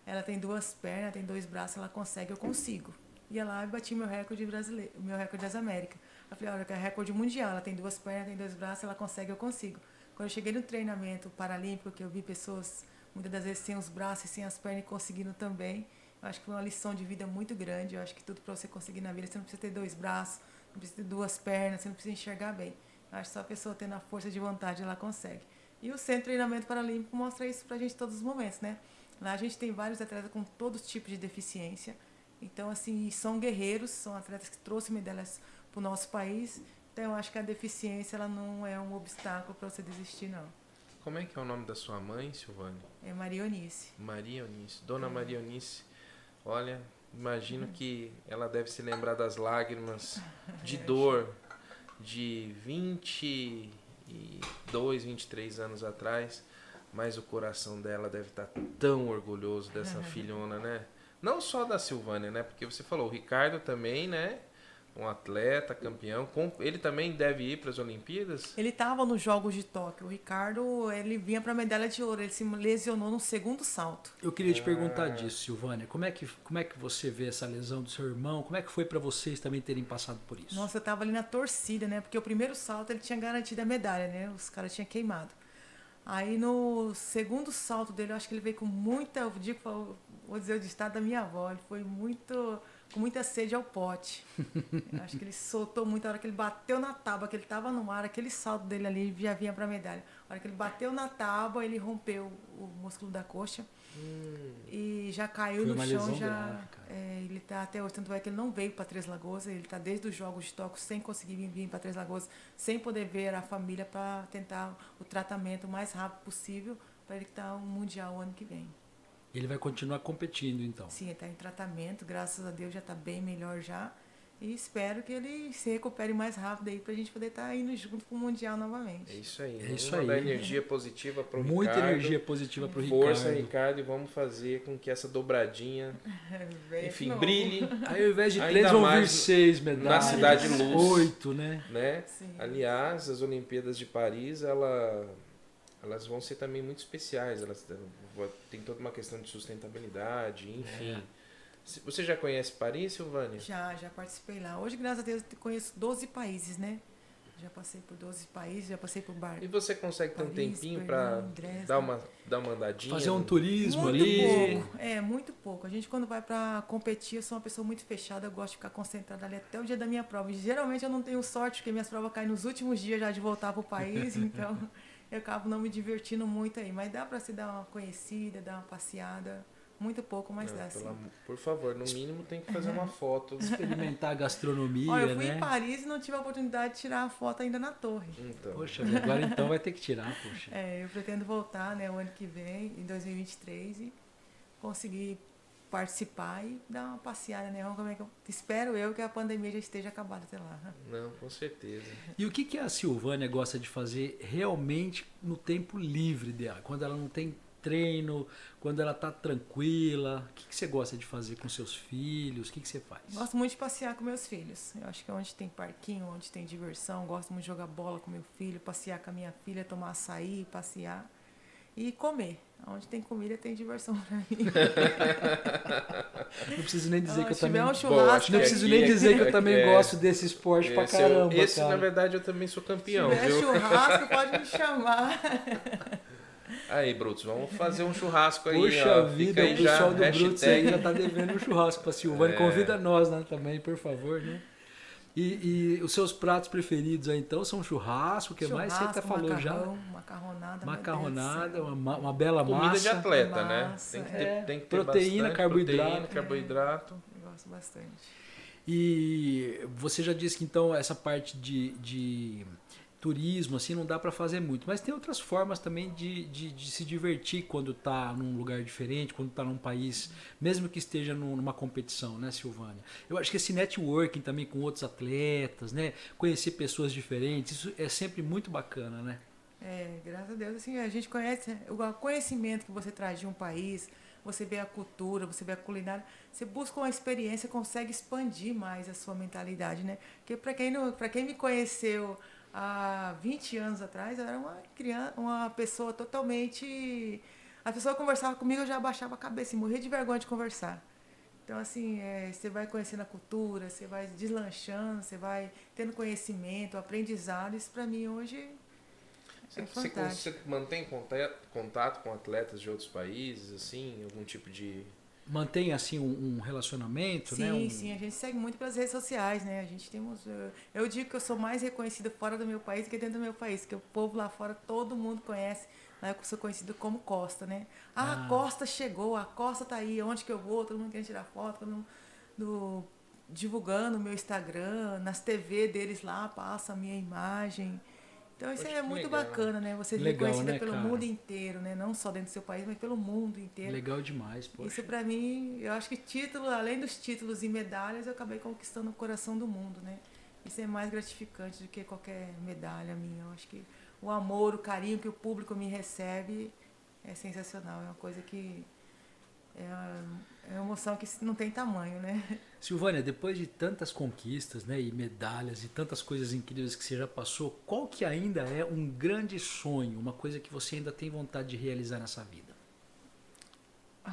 Ela tem duas pernas, tem dois braços, ela consegue, eu consigo. Ia lá e bati meu recorde brasileiro, meu recorde das Américas. Eu falei, olha, que é recorde mundial, ela tem duas pernas, tem dois braços, ela consegue, eu consigo. Quando eu cheguei no treinamento paralímpico, que eu vi pessoas muitas das vezes sem os braços e sem as pernas e conseguindo também, eu acho que foi uma lição de vida muito grande. Eu acho que tudo para você conseguir na vida, você não precisa ter dois braços, não precisa ter duas pernas, você não precisa enxergar bem. Eu acho que só a pessoa tendo a força de vontade, ela consegue. E o Centro de Treinamento Paralímpico mostra isso pra gente todos os momentos, né? Lá a gente tem vários atletas com todo tipo de deficiência. Então, assim, são guerreiros, são atletas que trouxeram medalhas para o nosso país. Então, eu acho que a deficiência ela não é um obstáculo para você desistir, não. Como é que é o nome da sua mãe, Silvane? É Maria Onice. Maria Onice. Dona É. Maria Onice, olha, imagino que ela deve se lembrar das lágrimas [LAUGHS] de dor de 22, 23 anos atrás, mas o coração dela deve estar tão orgulhoso dessa [LAUGHS] filhona, né? Não só da Silvânia, né? Porque você falou, o Ricardo também, né? Um atleta, campeão. Com- Ele também deve ir para as Olimpíadas? Ele estava nos Jogos de Tóquio. O Ricardo, ele vinha para a medalha de ouro. Ele se lesionou no segundo salto. Eu queria te perguntar disso, Silvânia. Como é, que, como é que você vê essa lesão do seu irmão? Como é que foi para vocês também terem passado por isso? Nossa, eu tava ali na torcida, né? Porque o primeiro salto ele tinha garantido a medalha, né? Os caras tinham queimado. Aí no segundo salto dele, eu acho que ele veio com muita, eu digo, vou dizer o ditado da minha avó, ele foi muito, com muita sede ao pote. [LAUGHS] Acho que ele soltou muito, a hora que ele bateu na tábua, que ele tava no mar, aquele salto dele ali já vinha pra medalha. A hora que ele bateu na tábua, ele rompeu o músculo da coxa e já caiu Foi no chão, já. é, ele tá até hoje, tanto é que ele não veio para Três Lagoas, ele tá desde os Jogos de Tóquio sem conseguir vir, para Três Lagoas, sem poder ver a família para tentar o tratamento o mais rápido possível para ele estar um mundial o ano que vem. Ele vai continuar competindo, então. Sim, ele está em tratamento, graças a Deus já está bem melhor já. E espero que ele se recupere mais rápido aí para a gente poder estar indo junto para o Mundial É novamente. isso aí. É vamos isso aí. energia positiva para o Muita Ricardo. energia positiva pro Força, Ricardo. Ricardo, e vamos fazer com que essa dobradinha, [LAUGHS] enfim, novo. brilhe, Aí ao invés de Ainda três, vão vir seis medalhas. na Cidade Luz. Oito, né? né? Sim. Aliás, as Olimpíadas de Paris, ela, elas vão ser também muito especiais. Elas tem toda uma questão de sustentabilidade, enfim. É. Você já conhece Paris, Silvânia? Já, já participei lá. Hoje, graças a Deus, eu conheço 12 países, né? Já passei por 12 países, já passei por bar. E você consegue ter um Paris, tempinho para dar uma, dar uma andadinha? Fazer um turismo Muito ali. pouco. É, muito pouco. A gente, quando vai pra competir, eu sou uma pessoa muito fechada, eu gosto de ficar concentrada ali até o dia da minha prova. E, geralmente eu não tenho sorte, porque minhas provas caem nos últimos dias já de voltar pro país, [LAUGHS] então eu acabo não me divertindo muito aí. Mas dá pra se dar uma conhecida, dar uma passeada. Muito pouco, mas Não, dá sim. por favor, no mínimo tem que fazer uma foto. Experimentar a gastronomia, Olha, eu fui né? em Paris e não tive a oportunidade de tirar a foto ainda na torre. Então, Poxa, vida, agora então vai ter que tirar, poxa. É, eu pretendo voltar né, o ano que vem, em 2023, e conseguir participar e dar uma passeada, né? Vamos Como é que eu, espero eu que a pandemia já esteja acabada até lá. não, com certeza. E o que, que a Silvânia gosta de fazer realmente no tempo livre dela? Quando ela não tem treino, quando ela tá tranquila? O que, que você gosta de fazer com seus filhos? O que, que você faz? Gosto muito de passear com meus filhos. Eu acho que é onde tem parquinho, onde tem diversão. Gosto muito de jogar bola com meu filho, passear com a minha filha, tomar açaí, passear. E comer. Onde tem comida tem diversão pra mim. [LAUGHS] Não preciso nem dizer que eu Se tiver também. um churrasco, Não preciso aqui- nem dizer que eu também é- gosto desse esporte pra Esse, eu- caramba. esse, cara. na verdade, eu também sou se campeão, tiver viu? churrasco, [LAUGHS] pode me chamar. Aí, Brutos, vamos fazer um churrasco aí. Puxa ó. vida, o pessoal já, do Brutus aí já tá devendo um churrasco pra Silvânia. É. Convida nós né, também, por favor, né? E, e os seus pratos preferidos aí, então, são churrasco, o que mais você até Churrasco, falou macarrão, já? Macarronada. Macarronada, uma, ma- uma bela Comida massa. de atleta, né? Massa, Tem que ter, é. tem que ter Proteína, bastante carboidrato. Proteína, carboidrato. Eu gosto bastante. E você já disse que então essa parte de, de turismo assim não dá para fazer muito, mas tem outras formas também de, de, de se divertir quando está num lugar diferente, quando está num país, mesmo que esteja num- numa competição, né, Silvânia? Eu acho que esse networking também com outros atletas, né, conhecer pessoas diferentes, isso é sempre muito bacana, né? É, graças a Deus, assim, a gente conhece o conhecimento que você traz de um país, você vê a cultura, você vê a culinária, você busca uma experiência, consegue expandir mais a sua mentalidade, né? Porque para quem não, para quem me conheceu há 20 anos atrás, eu era uma criança, uma pessoa totalmente a pessoa conversava comigo, eu já abaixava a cabeça e morria de vergonha de conversar. Então, assim, é, você vai conhecendo a cultura, você vai deslanchando, você vai tendo conhecimento, aprendizado. Isso, para mim, hoje, Você, é você- você mantém contato, contato com atletas de outros países, assim, algum tipo de, mantém assim um, um relacionamento, sim, né? Um... Sim, a gente segue muito pelas redes sociais, né? A gente temos. Eu, eu digo que eu sou mais reconhecida fora do meu país que dentro do meu país, que o povo lá fora todo mundo conhece. Né? Eu sou conhecida como Costa, né? Ah, ah, a Costa chegou, a Costa tá aí, onde que eu vou? Todo mundo quer tirar foto, no, no, divulgando o meu Instagram, nas TV deles lá, passa a minha imagem. Então isso Poxa, é muito legal. bacana, né? Você ser reconhecida né, pelo cara? mundo inteiro, né? Não só dentro do seu país, mas pelo mundo inteiro. Legal demais, poxa. Isso para mim, eu acho que título, além dos títulos e medalhas, eu acabei conquistando o coração do mundo, né? Isso é mais gratificante do que qualquer medalha minha. Eu acho que o amor, o carinho que o público me recebe é sensacional. É uma coisa que é uma, é uma emoção que não tem tamanho, né? Silvânia, depois de tantas conquistas, né, e medalhas e tantas coisas incríveis que você já passou, qual que ainda é um grande sonho, uma coisa que você ainda tem vontade de realizar nessa vida?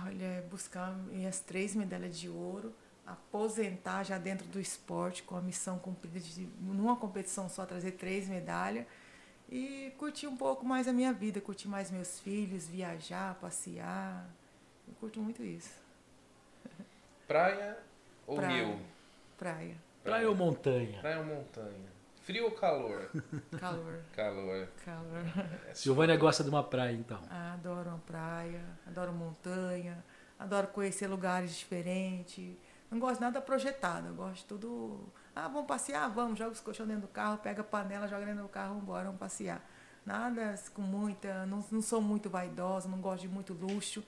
Olha, é buscar minhas três medalhas de ouro, aposentar já dentro do esporte com a missão cumprida de numa competição só trazer três medalhas e curtir um pouco mais a minha vida, curtir mais meus filhos, viajar, passear. Curto muito isso. Praia ou praia. rio? Praia. praia. Praia ou montanha? Praia ou montanha. Frio ou calor? Calor. calor. Calor. É Silvânia gosta de uma praia, então. Ah, adoro uma praia, adoro montanha, adoro conhecer lugares diferentes. Não gosto nada projetado, eu gosto tudo. Ah, vamos passear? Vamos, joga os colchões dentro do carro, pega a panela, joga dentro do carro, vamos embora, vamos passear. Nada com muita. Não, não sou muito vaidosa, não gosto de muito luxo.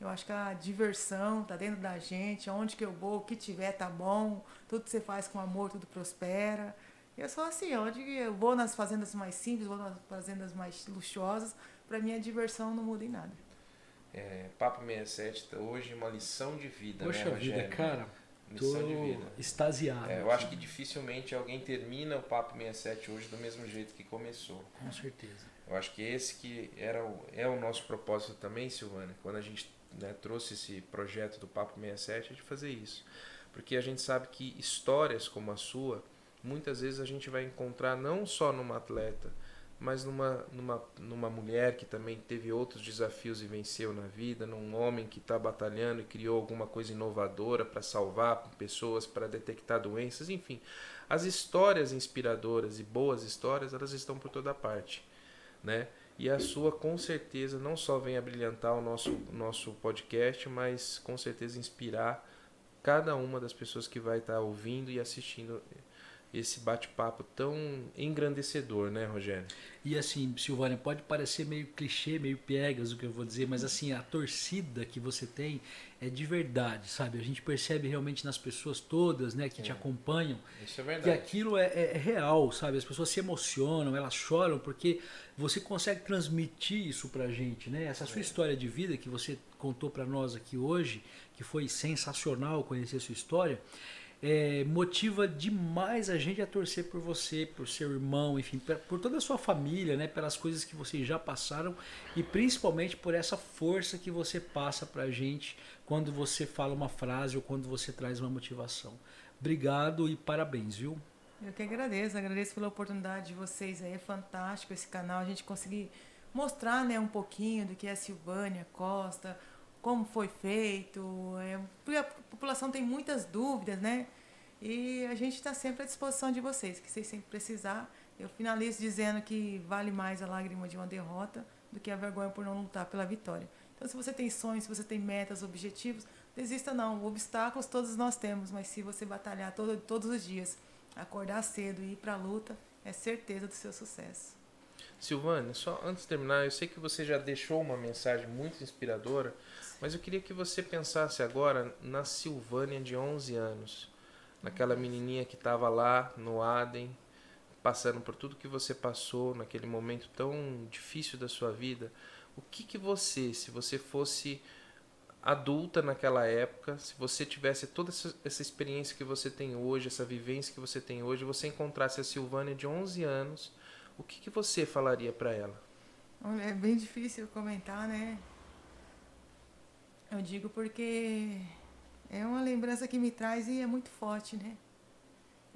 Eu acho que a diversão tá dentro da gente, onde que eu vou, o que tiver tá bom, tudo que você faz com amor, tudo prospera. Eu sou assim, onde eu vou nas fazendas mais simples, vou nas fazendas mais luxuosas, para mim a diversão não muda em nada. É, Papo 67 tá hoje uma lição de vida, Poxa né, vida, cara. Lição de vida. extasiado. É, eu acho que dificilmente alguém termina o Papo 67 hoje do mesmo jeito que começou. Com certeza. Eu acho que esse que era o, é o nosso propósito também, Silvana, quando a gente né, trouxe esse projeto do Papo 67 é de fazer isso. Porque a gente sabe que histórias como a sua, muitas vezes a gente vai encontrar não só numa atleta, mas numa, numa, numa mulher que também teve outros desafios e venceu na vida, num homem que está batalhando e criou alguma coisa inovadora para salvar pessoas, para detectar doenças, enfim. As histórias inspiradoras e boas histórias, elas estão por toda parte, né? E a sua, com certeza, não só vem a brilhantar o nosso, nosso podcast, mas com certeza inspirar cada uma das pessoas que vai estar ouvindo e assistindo esse bate-papo tão engrandecedor, né, Rogério? E assim, Silvânia, pode parecer meio clichê, meio piegas o que eu vou dizer, mas assim, a torcida que você tem é de verdade, sabe? A gente percebe realmente nas pessoas todas, né, que é. te acompanham, Isso é verdade. que aquilo é, é, é, real, sabe? As pessoas se emocionam, elas choram, porque você consegue transmitir isso pra gente, né? Essa sua é. história de vida que você contou para nós aqui hoje, que foi sensacional conhecer a sua história, é, motiva demais a gente a torcer por você, por seu irmão, enfim, por toda a sua família, né, pelas coisas que vocês já passaram e principalmente por essa força que você passa pra gente quando você fala uma frase ou quando você traz uma motivação. Obrigado e parabéns, viu? Eu que agradeço, agradeço pela oportunidade de vocês aí, é fantástico esse canal, a gente conseguir mostrar, né, um pouquinho do que é a Silvânia Costa, como foi feito, é, a população tem muitas dúvidas, né? E a gente está sempre à disposição de vocês, que vocês sempre precisar. Eu finalizo dizendo que vale mais a lágrima de uma derrota do que a vergonha por não lutar pela vitória. Então, se você tem sonhos, se você tem metas, objetivos, desista não. Obstáculos todos nós temos, mas se você batalhar todo, todos os dias, acordar cedo e ir para a luta, é certeza do seu sucesso. Silvana, só antes de terminar, eu sei que você já deixou uma mensagem muito inspiradora, mas eu queria que você pensasse agora na Silvânia de 11 anos, naquela menininha que estava lá no Aden, passando por tudo que você passou naquele momento tão difícil da sua vida. O que que você, se você fosse adulta naquela época, se você tivesse toda essa, essa experiência que você tem hoje, essa vivência que você tem hoje, você encontrasse a Silvânia de 11 anos, o que, que você falaria para ela? É bem difícil comentar, né? Eu digo porque é uma lembrança que me traz e é muito forte, né?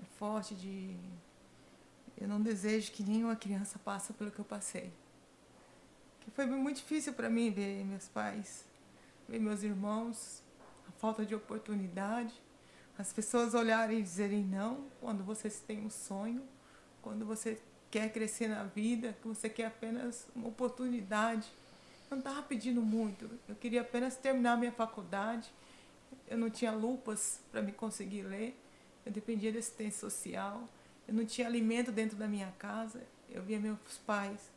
É forte de. Eu não desejo que nenhuma criança passe pelo que eu passei. Que foi muito difícil para mim ver meus pais, ver meus irmãos, a falta de oportunidade, as pessoas olharem e dizerem não quando vocês têm um sonho, quando você quer crescer na vida, que você quer apenas uma oportunidade. Eu não estava pedindo muito, eu queria apenas terminar minha faculdade. Eu não tinha lupas para me conseguir ler, eu dependia da assistência social, eu não tinha alimento dentro da minha casa. Eu via meus pais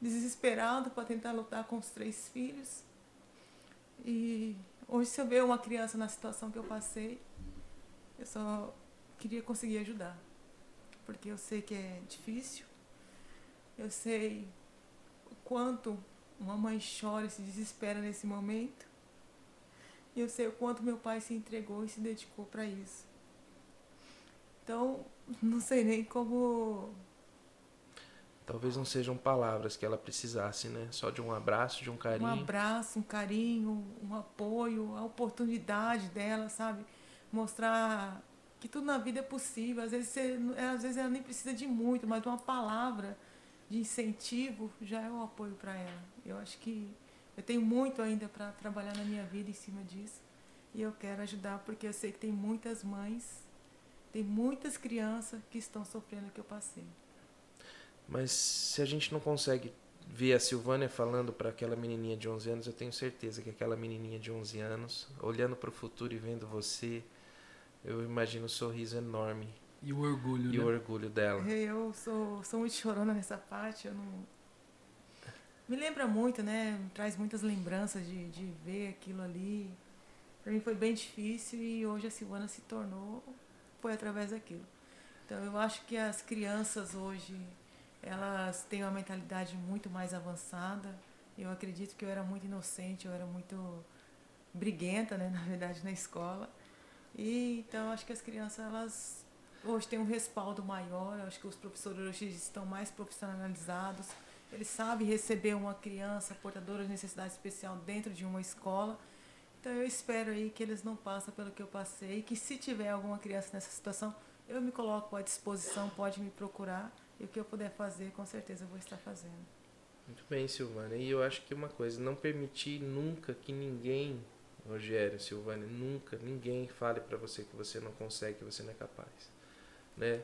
desesperados para tentar lutar com os três filhos. E hoje, se eu ver uma criança na situação que eu passei, eu só queria conseguir ajudar. Porque eu sei que é difícil, eu sei o quanto uma mãe chora e se desespera nesse momento. E eu sei o quanto meu pai se entregou e se dedicou para isso. Então, [LAUGHS] não sei nem como. Talvez não sejam palavras que ela precisasse, né? Só de um abraço, de um carinho. Um abraço, um carinho, um apoio, a oportunidade dela, sabe? Mostrar que tudo na vida é possível. Às vezes, você, às vezes ela nem precisa de muito, mas uma palavra de incentivo já é um apoio para ela. Eu acho que eu tenho muito ainda para trabalhar na minha vida em cima disso. E eu quero ajudar porque eu sei que tem muitas mães tem muitas crianças que estão sofrendo o que eu passei. Mas se a gente não consegue ver a Silvânia falando para aquela menininha de 11 anos, eu tenho certeza que aquela menininha de 11 anos, olhando para o futuro e vendo você, eu imagino um sorriso enorme. E o orgulho, E né? o orgulho dela. Eu sou, sou muito chorona nessa parte, eu não... Me lembra muito, né? Me traz muitas lembranças de, de ver aquilo ali. Para mim foi bem difícil e hoje a Silvana se tornou foi através daquilo. Então eu acho que as crianças hoje elas têm uma mentalidade muito mais avançada. Eu acredito que eu era muito inocente, eu era muito briguenta, né, [LAUGHS] na verdade, na escola. E então acho que as crianças elas hoje têm um respaldo maior, eu acho que os professores hoje estão mais profissionalizados. Eles sabem receber uma criança portadora de necessidade especial dentro de uma escola então eu espero aí que eles não passem pelo que eu passei, que se tiver alguma criança nessa situação, eu me coloco à disposição, pode me procurar e o que eu puder fazer, com certeza eu vou estar fazendo. Muito bem, Silvânia. E eu acho que uma coisa, não permitir nunca que ninguém, Rogério, Silvânia, nunca ninguém fale para você que você não consegue, que você não é capaz, né?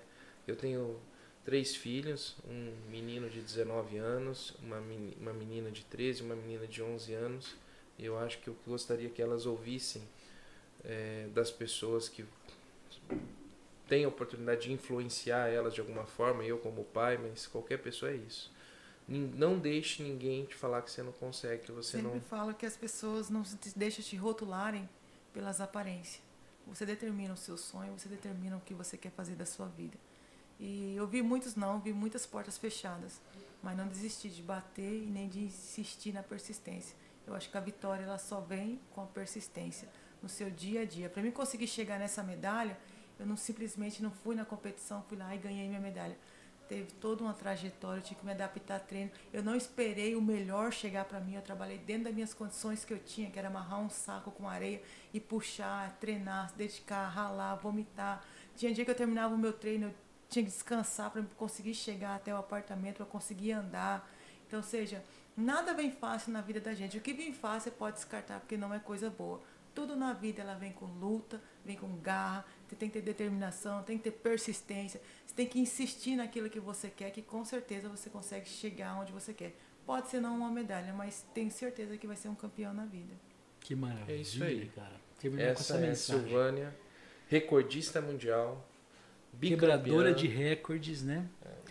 Eu tenho três filhos, um menino de 19 anos, uma, uma menina de 13, uma menina de 11 anos eu acho que eu gostaria que elas ouvissem é, das pessoas que têm a oportunidade de influenciar elas de alguma forma, eu como pai, mas qualquer pessoa é isso. Não deixe ninguém te falar que você não consegue, que você Sempre não. Sempre falo que as pessoas não deixam te rotularem pelas aparências. Você determina o seu sonho, você determina o que você quer fazer da sua vida. E eu vi muitos não, vi muitas portas fechadas, mas não desisti de bater e nem de insistir na persistência. Eu acho que a vitória ela só vem com a persistência no seu dia a dia. Para mim conseguir chegar nessa medalha, eu não simplesmente não fui na competição, fui lá e ganhei minha medalha. Teve toda uma trajetória, eu tinha que me adaptar a treino. Eu não esperei o melhor chegar para mim, eu trabalhei dentro das minhas condições que eu tinha, que era amarrar um saco com areia e puxar, treinar, se dedicar, ralar, vomitar. Tinha dia que eu terminava o meu treino, eu tinha que descansar para conseguir chegar até o apartamento, para conseguir andar. Então, seja, Nada vem fácil na vida da gente. O que vem fácil pode descartar porque não é coisa boa. Tudo na vida ela vem com luta, vem com garra, você tem que ter determinação, tem que ter persistência, você tem que insistir naquilo que você quer, que com certeza você consegue chegar onde você quer. Pode ser não uma medalha, mas tenho certeza que vai ser um campeão na vida. Que maravilha, é isso aí. cara. Terminou essa, essa é mensagem. Silvânia, recordista mundial, quebradora de recordes, né? É.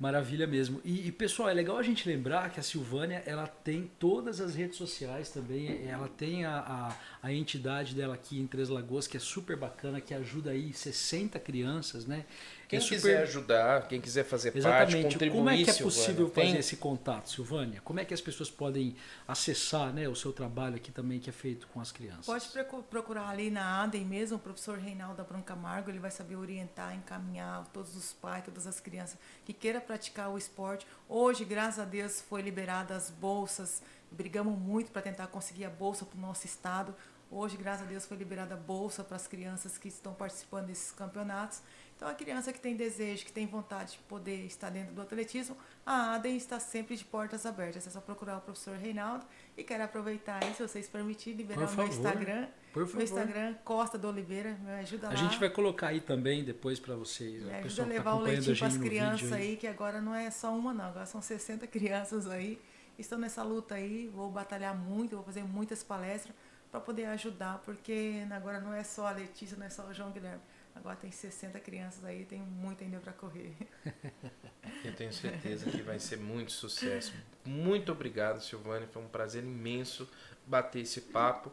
Maravilha mesmo. E, e, pessoal, é legal a gente lembrar que a Silvânia ela tem todas as redes sociais também. Ela tem a, a, a, entidade dela aqui em Três Lagoas, que é super bacana, que ajuda aí 60 crianças, né? Quem é super... quiser ajudar, quem quiser fazer Exatamente. parte, contribuir, Como é que é Silvânia? possível fazer Tem... esse contato, Silvânia? Como é que as pessoas podem acessar né, o seu trabalho aqui também, que é feito com as crianças? Pode procurar ali na ADEM mesmo, o professor Reinaldo Abrão Camargo, ele vai saber orientar, encaminhar todos os pais, todas as crianças que queiram praticar o esporte. Hoje, graças a Deus, foi liberada as bolsas, brigamos muito para tentar conseguir a bolsa para o nosso estado. Hoje, graças a Deus, foi liberada a bolsa para as crianças que estão participando desses campeonatos. Então, a criança que tem desejo, que tem vontade de poder estar dentro do atletismo, a ADEM está sempre de portas abertas. É só procurar o professor Reinaldo. E quero aproveitar aí, se vocês permitirem, liberar o meu Instagram, Por No favor. Instagram, Costa do Oliveira, me ajuda lá. A gente vai colocar aí também depois para vocês. Me o ajuda a tá levar o acompanhando leitinho a para as crianças aí, que agora não é só uma não, agora são 60 crianças aí. Estão nessa luta aí, vou batalhar muito, vou fazer muitas palestras para poder ajudar, porque agora não é só a Letícia, não é só o João Guilherme. Agora tem 60 crianças aí, tem muito ainda para correr. [LAUGHS] Eu tenho certeza que vai ser muito sucesso. Muito obrigado, Silvânia. Foi um prazer imenso bater esse papo.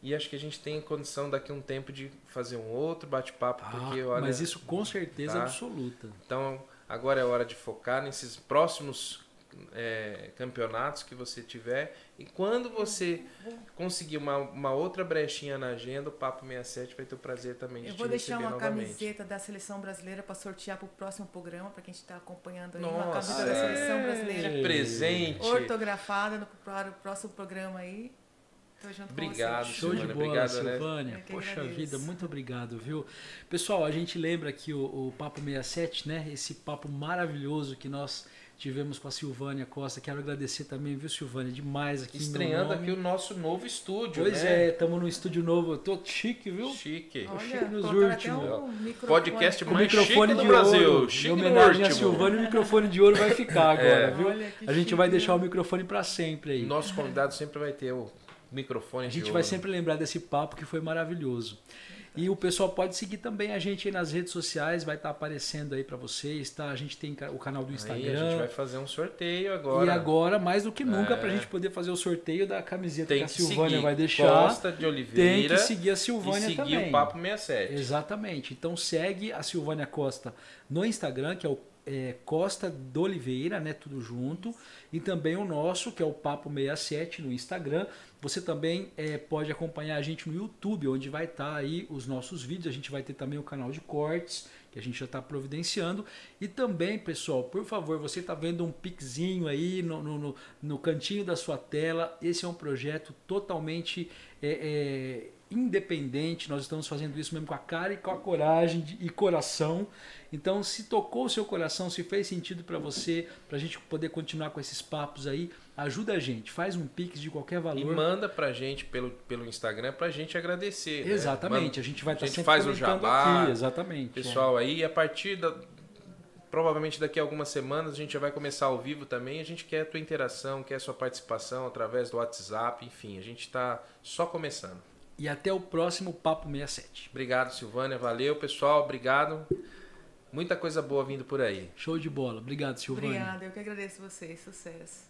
E acho que a gente tem condição daqui a um tempo de fazer um outro bate-papo, porque Ah, olha. mas isso com certeza tá? absoluta. Então, agora é hora de focar nesses próximos é, campeonatos que você tiver. E quando você conseguir uma, uma outra brechinha na agenda, o Papo 67 vai ter o prazer também de Eu te vou deixar uma novamente. camiseta da seleção brasileira para sortear para o próximo programa, para quem está acompanhando aí, Nossa, uma camiseta da seleção brasileira. Que presente! Ortografada no, para o próximo programa aí. Tô junto Obrigado, com vocês. Show de Silvânia, bola, obrigado, né? Silvânia. Que Poxa vida, muito obrigado, viu? Pessoal, a gente lembra que o, o Papo 67, né? Esse papo maravilhoso que nós tivemos com a Silvânia Costa. Quero agradecer também, viu, Silvânia? Demais aqui. Estreando aqui o nosso novo estúdio, Pois né? é, estamos num estúdio novo. Eu tô chique, viu? Chique. Chique Olha, nos colocaram últimos. um. Podcast mais microfone chique de do Brasil. ouro. Chique em no homenagem à. Silvânia, o microfone de ouro vai ficar [LAUGHS] agora, É. viu? Olha que A gente chique, vai deixar o microfone para sempre aí. Nosso convidado sempre vai ter o microfone A gente ouro. vai sempre lembrar desse papo que foi maravilhoso. E o pessoal pode seguir também a gente aí nas redes sociais, vai estar aparecendo aí para vocês, tá? A gente tem o canal do Aí Instagram. a gente vai fazer um sorteio agora. E agora, mais do que nunca, É. pra gente poder fazer o sorteio da camiseta tem que a Silvânia seguir vai deixar. Costa de Tem Oliveira que seguir a e Silvânia seguir também. o Papo 67. Exatamente. Então segue a Silvânia Costa no Instagram, que é o é, Costa do Oliveira, né? Tudo junto. E também o nosso, que é o Papo 67 no Instagram. Você também é, pode acompanhar a gente no YouTube, onde vai estar aí os nossos vídeos. A gente vai ter também o canal de cortes, que a gente já está providenciando. E também, pessoal, por favor, você está vendo um pixinho aí no, no, no- no cantinho da sua tela. Esse é um projeto totalmente é, é, independente. Nós estamos fazendo isso mesmo com a cara e com a coragem de- e coração. Então, se tocou o seu coração, se fez sentido para você, para a gente poder continuar com esses papos aí, ajuda a gente. Faz um pix de qualquer E valor. manda pra gente pelo, pelo Instagram pra gente agradecer. né? Exatamente, Manda- a gente vai a estar gente sempre faz o jabá, aqui, exatamente. pessoal aí. E a partir da. Provavelmente daqui a algumas semanas a gente já vai começar ao vivo também. A gente quer a tua interação, quer a sua participação através do WhatsApp, enfim, a gente está só começando. E até o próximo Papo 67. Obrigado, Silvânia. Valeu, pessoal. Obrigado. Muita coisa boa vindo por aí. Show de bola. Obrigado, Silvânia. Obrigada, eu que agradeço vocês. Sucesso.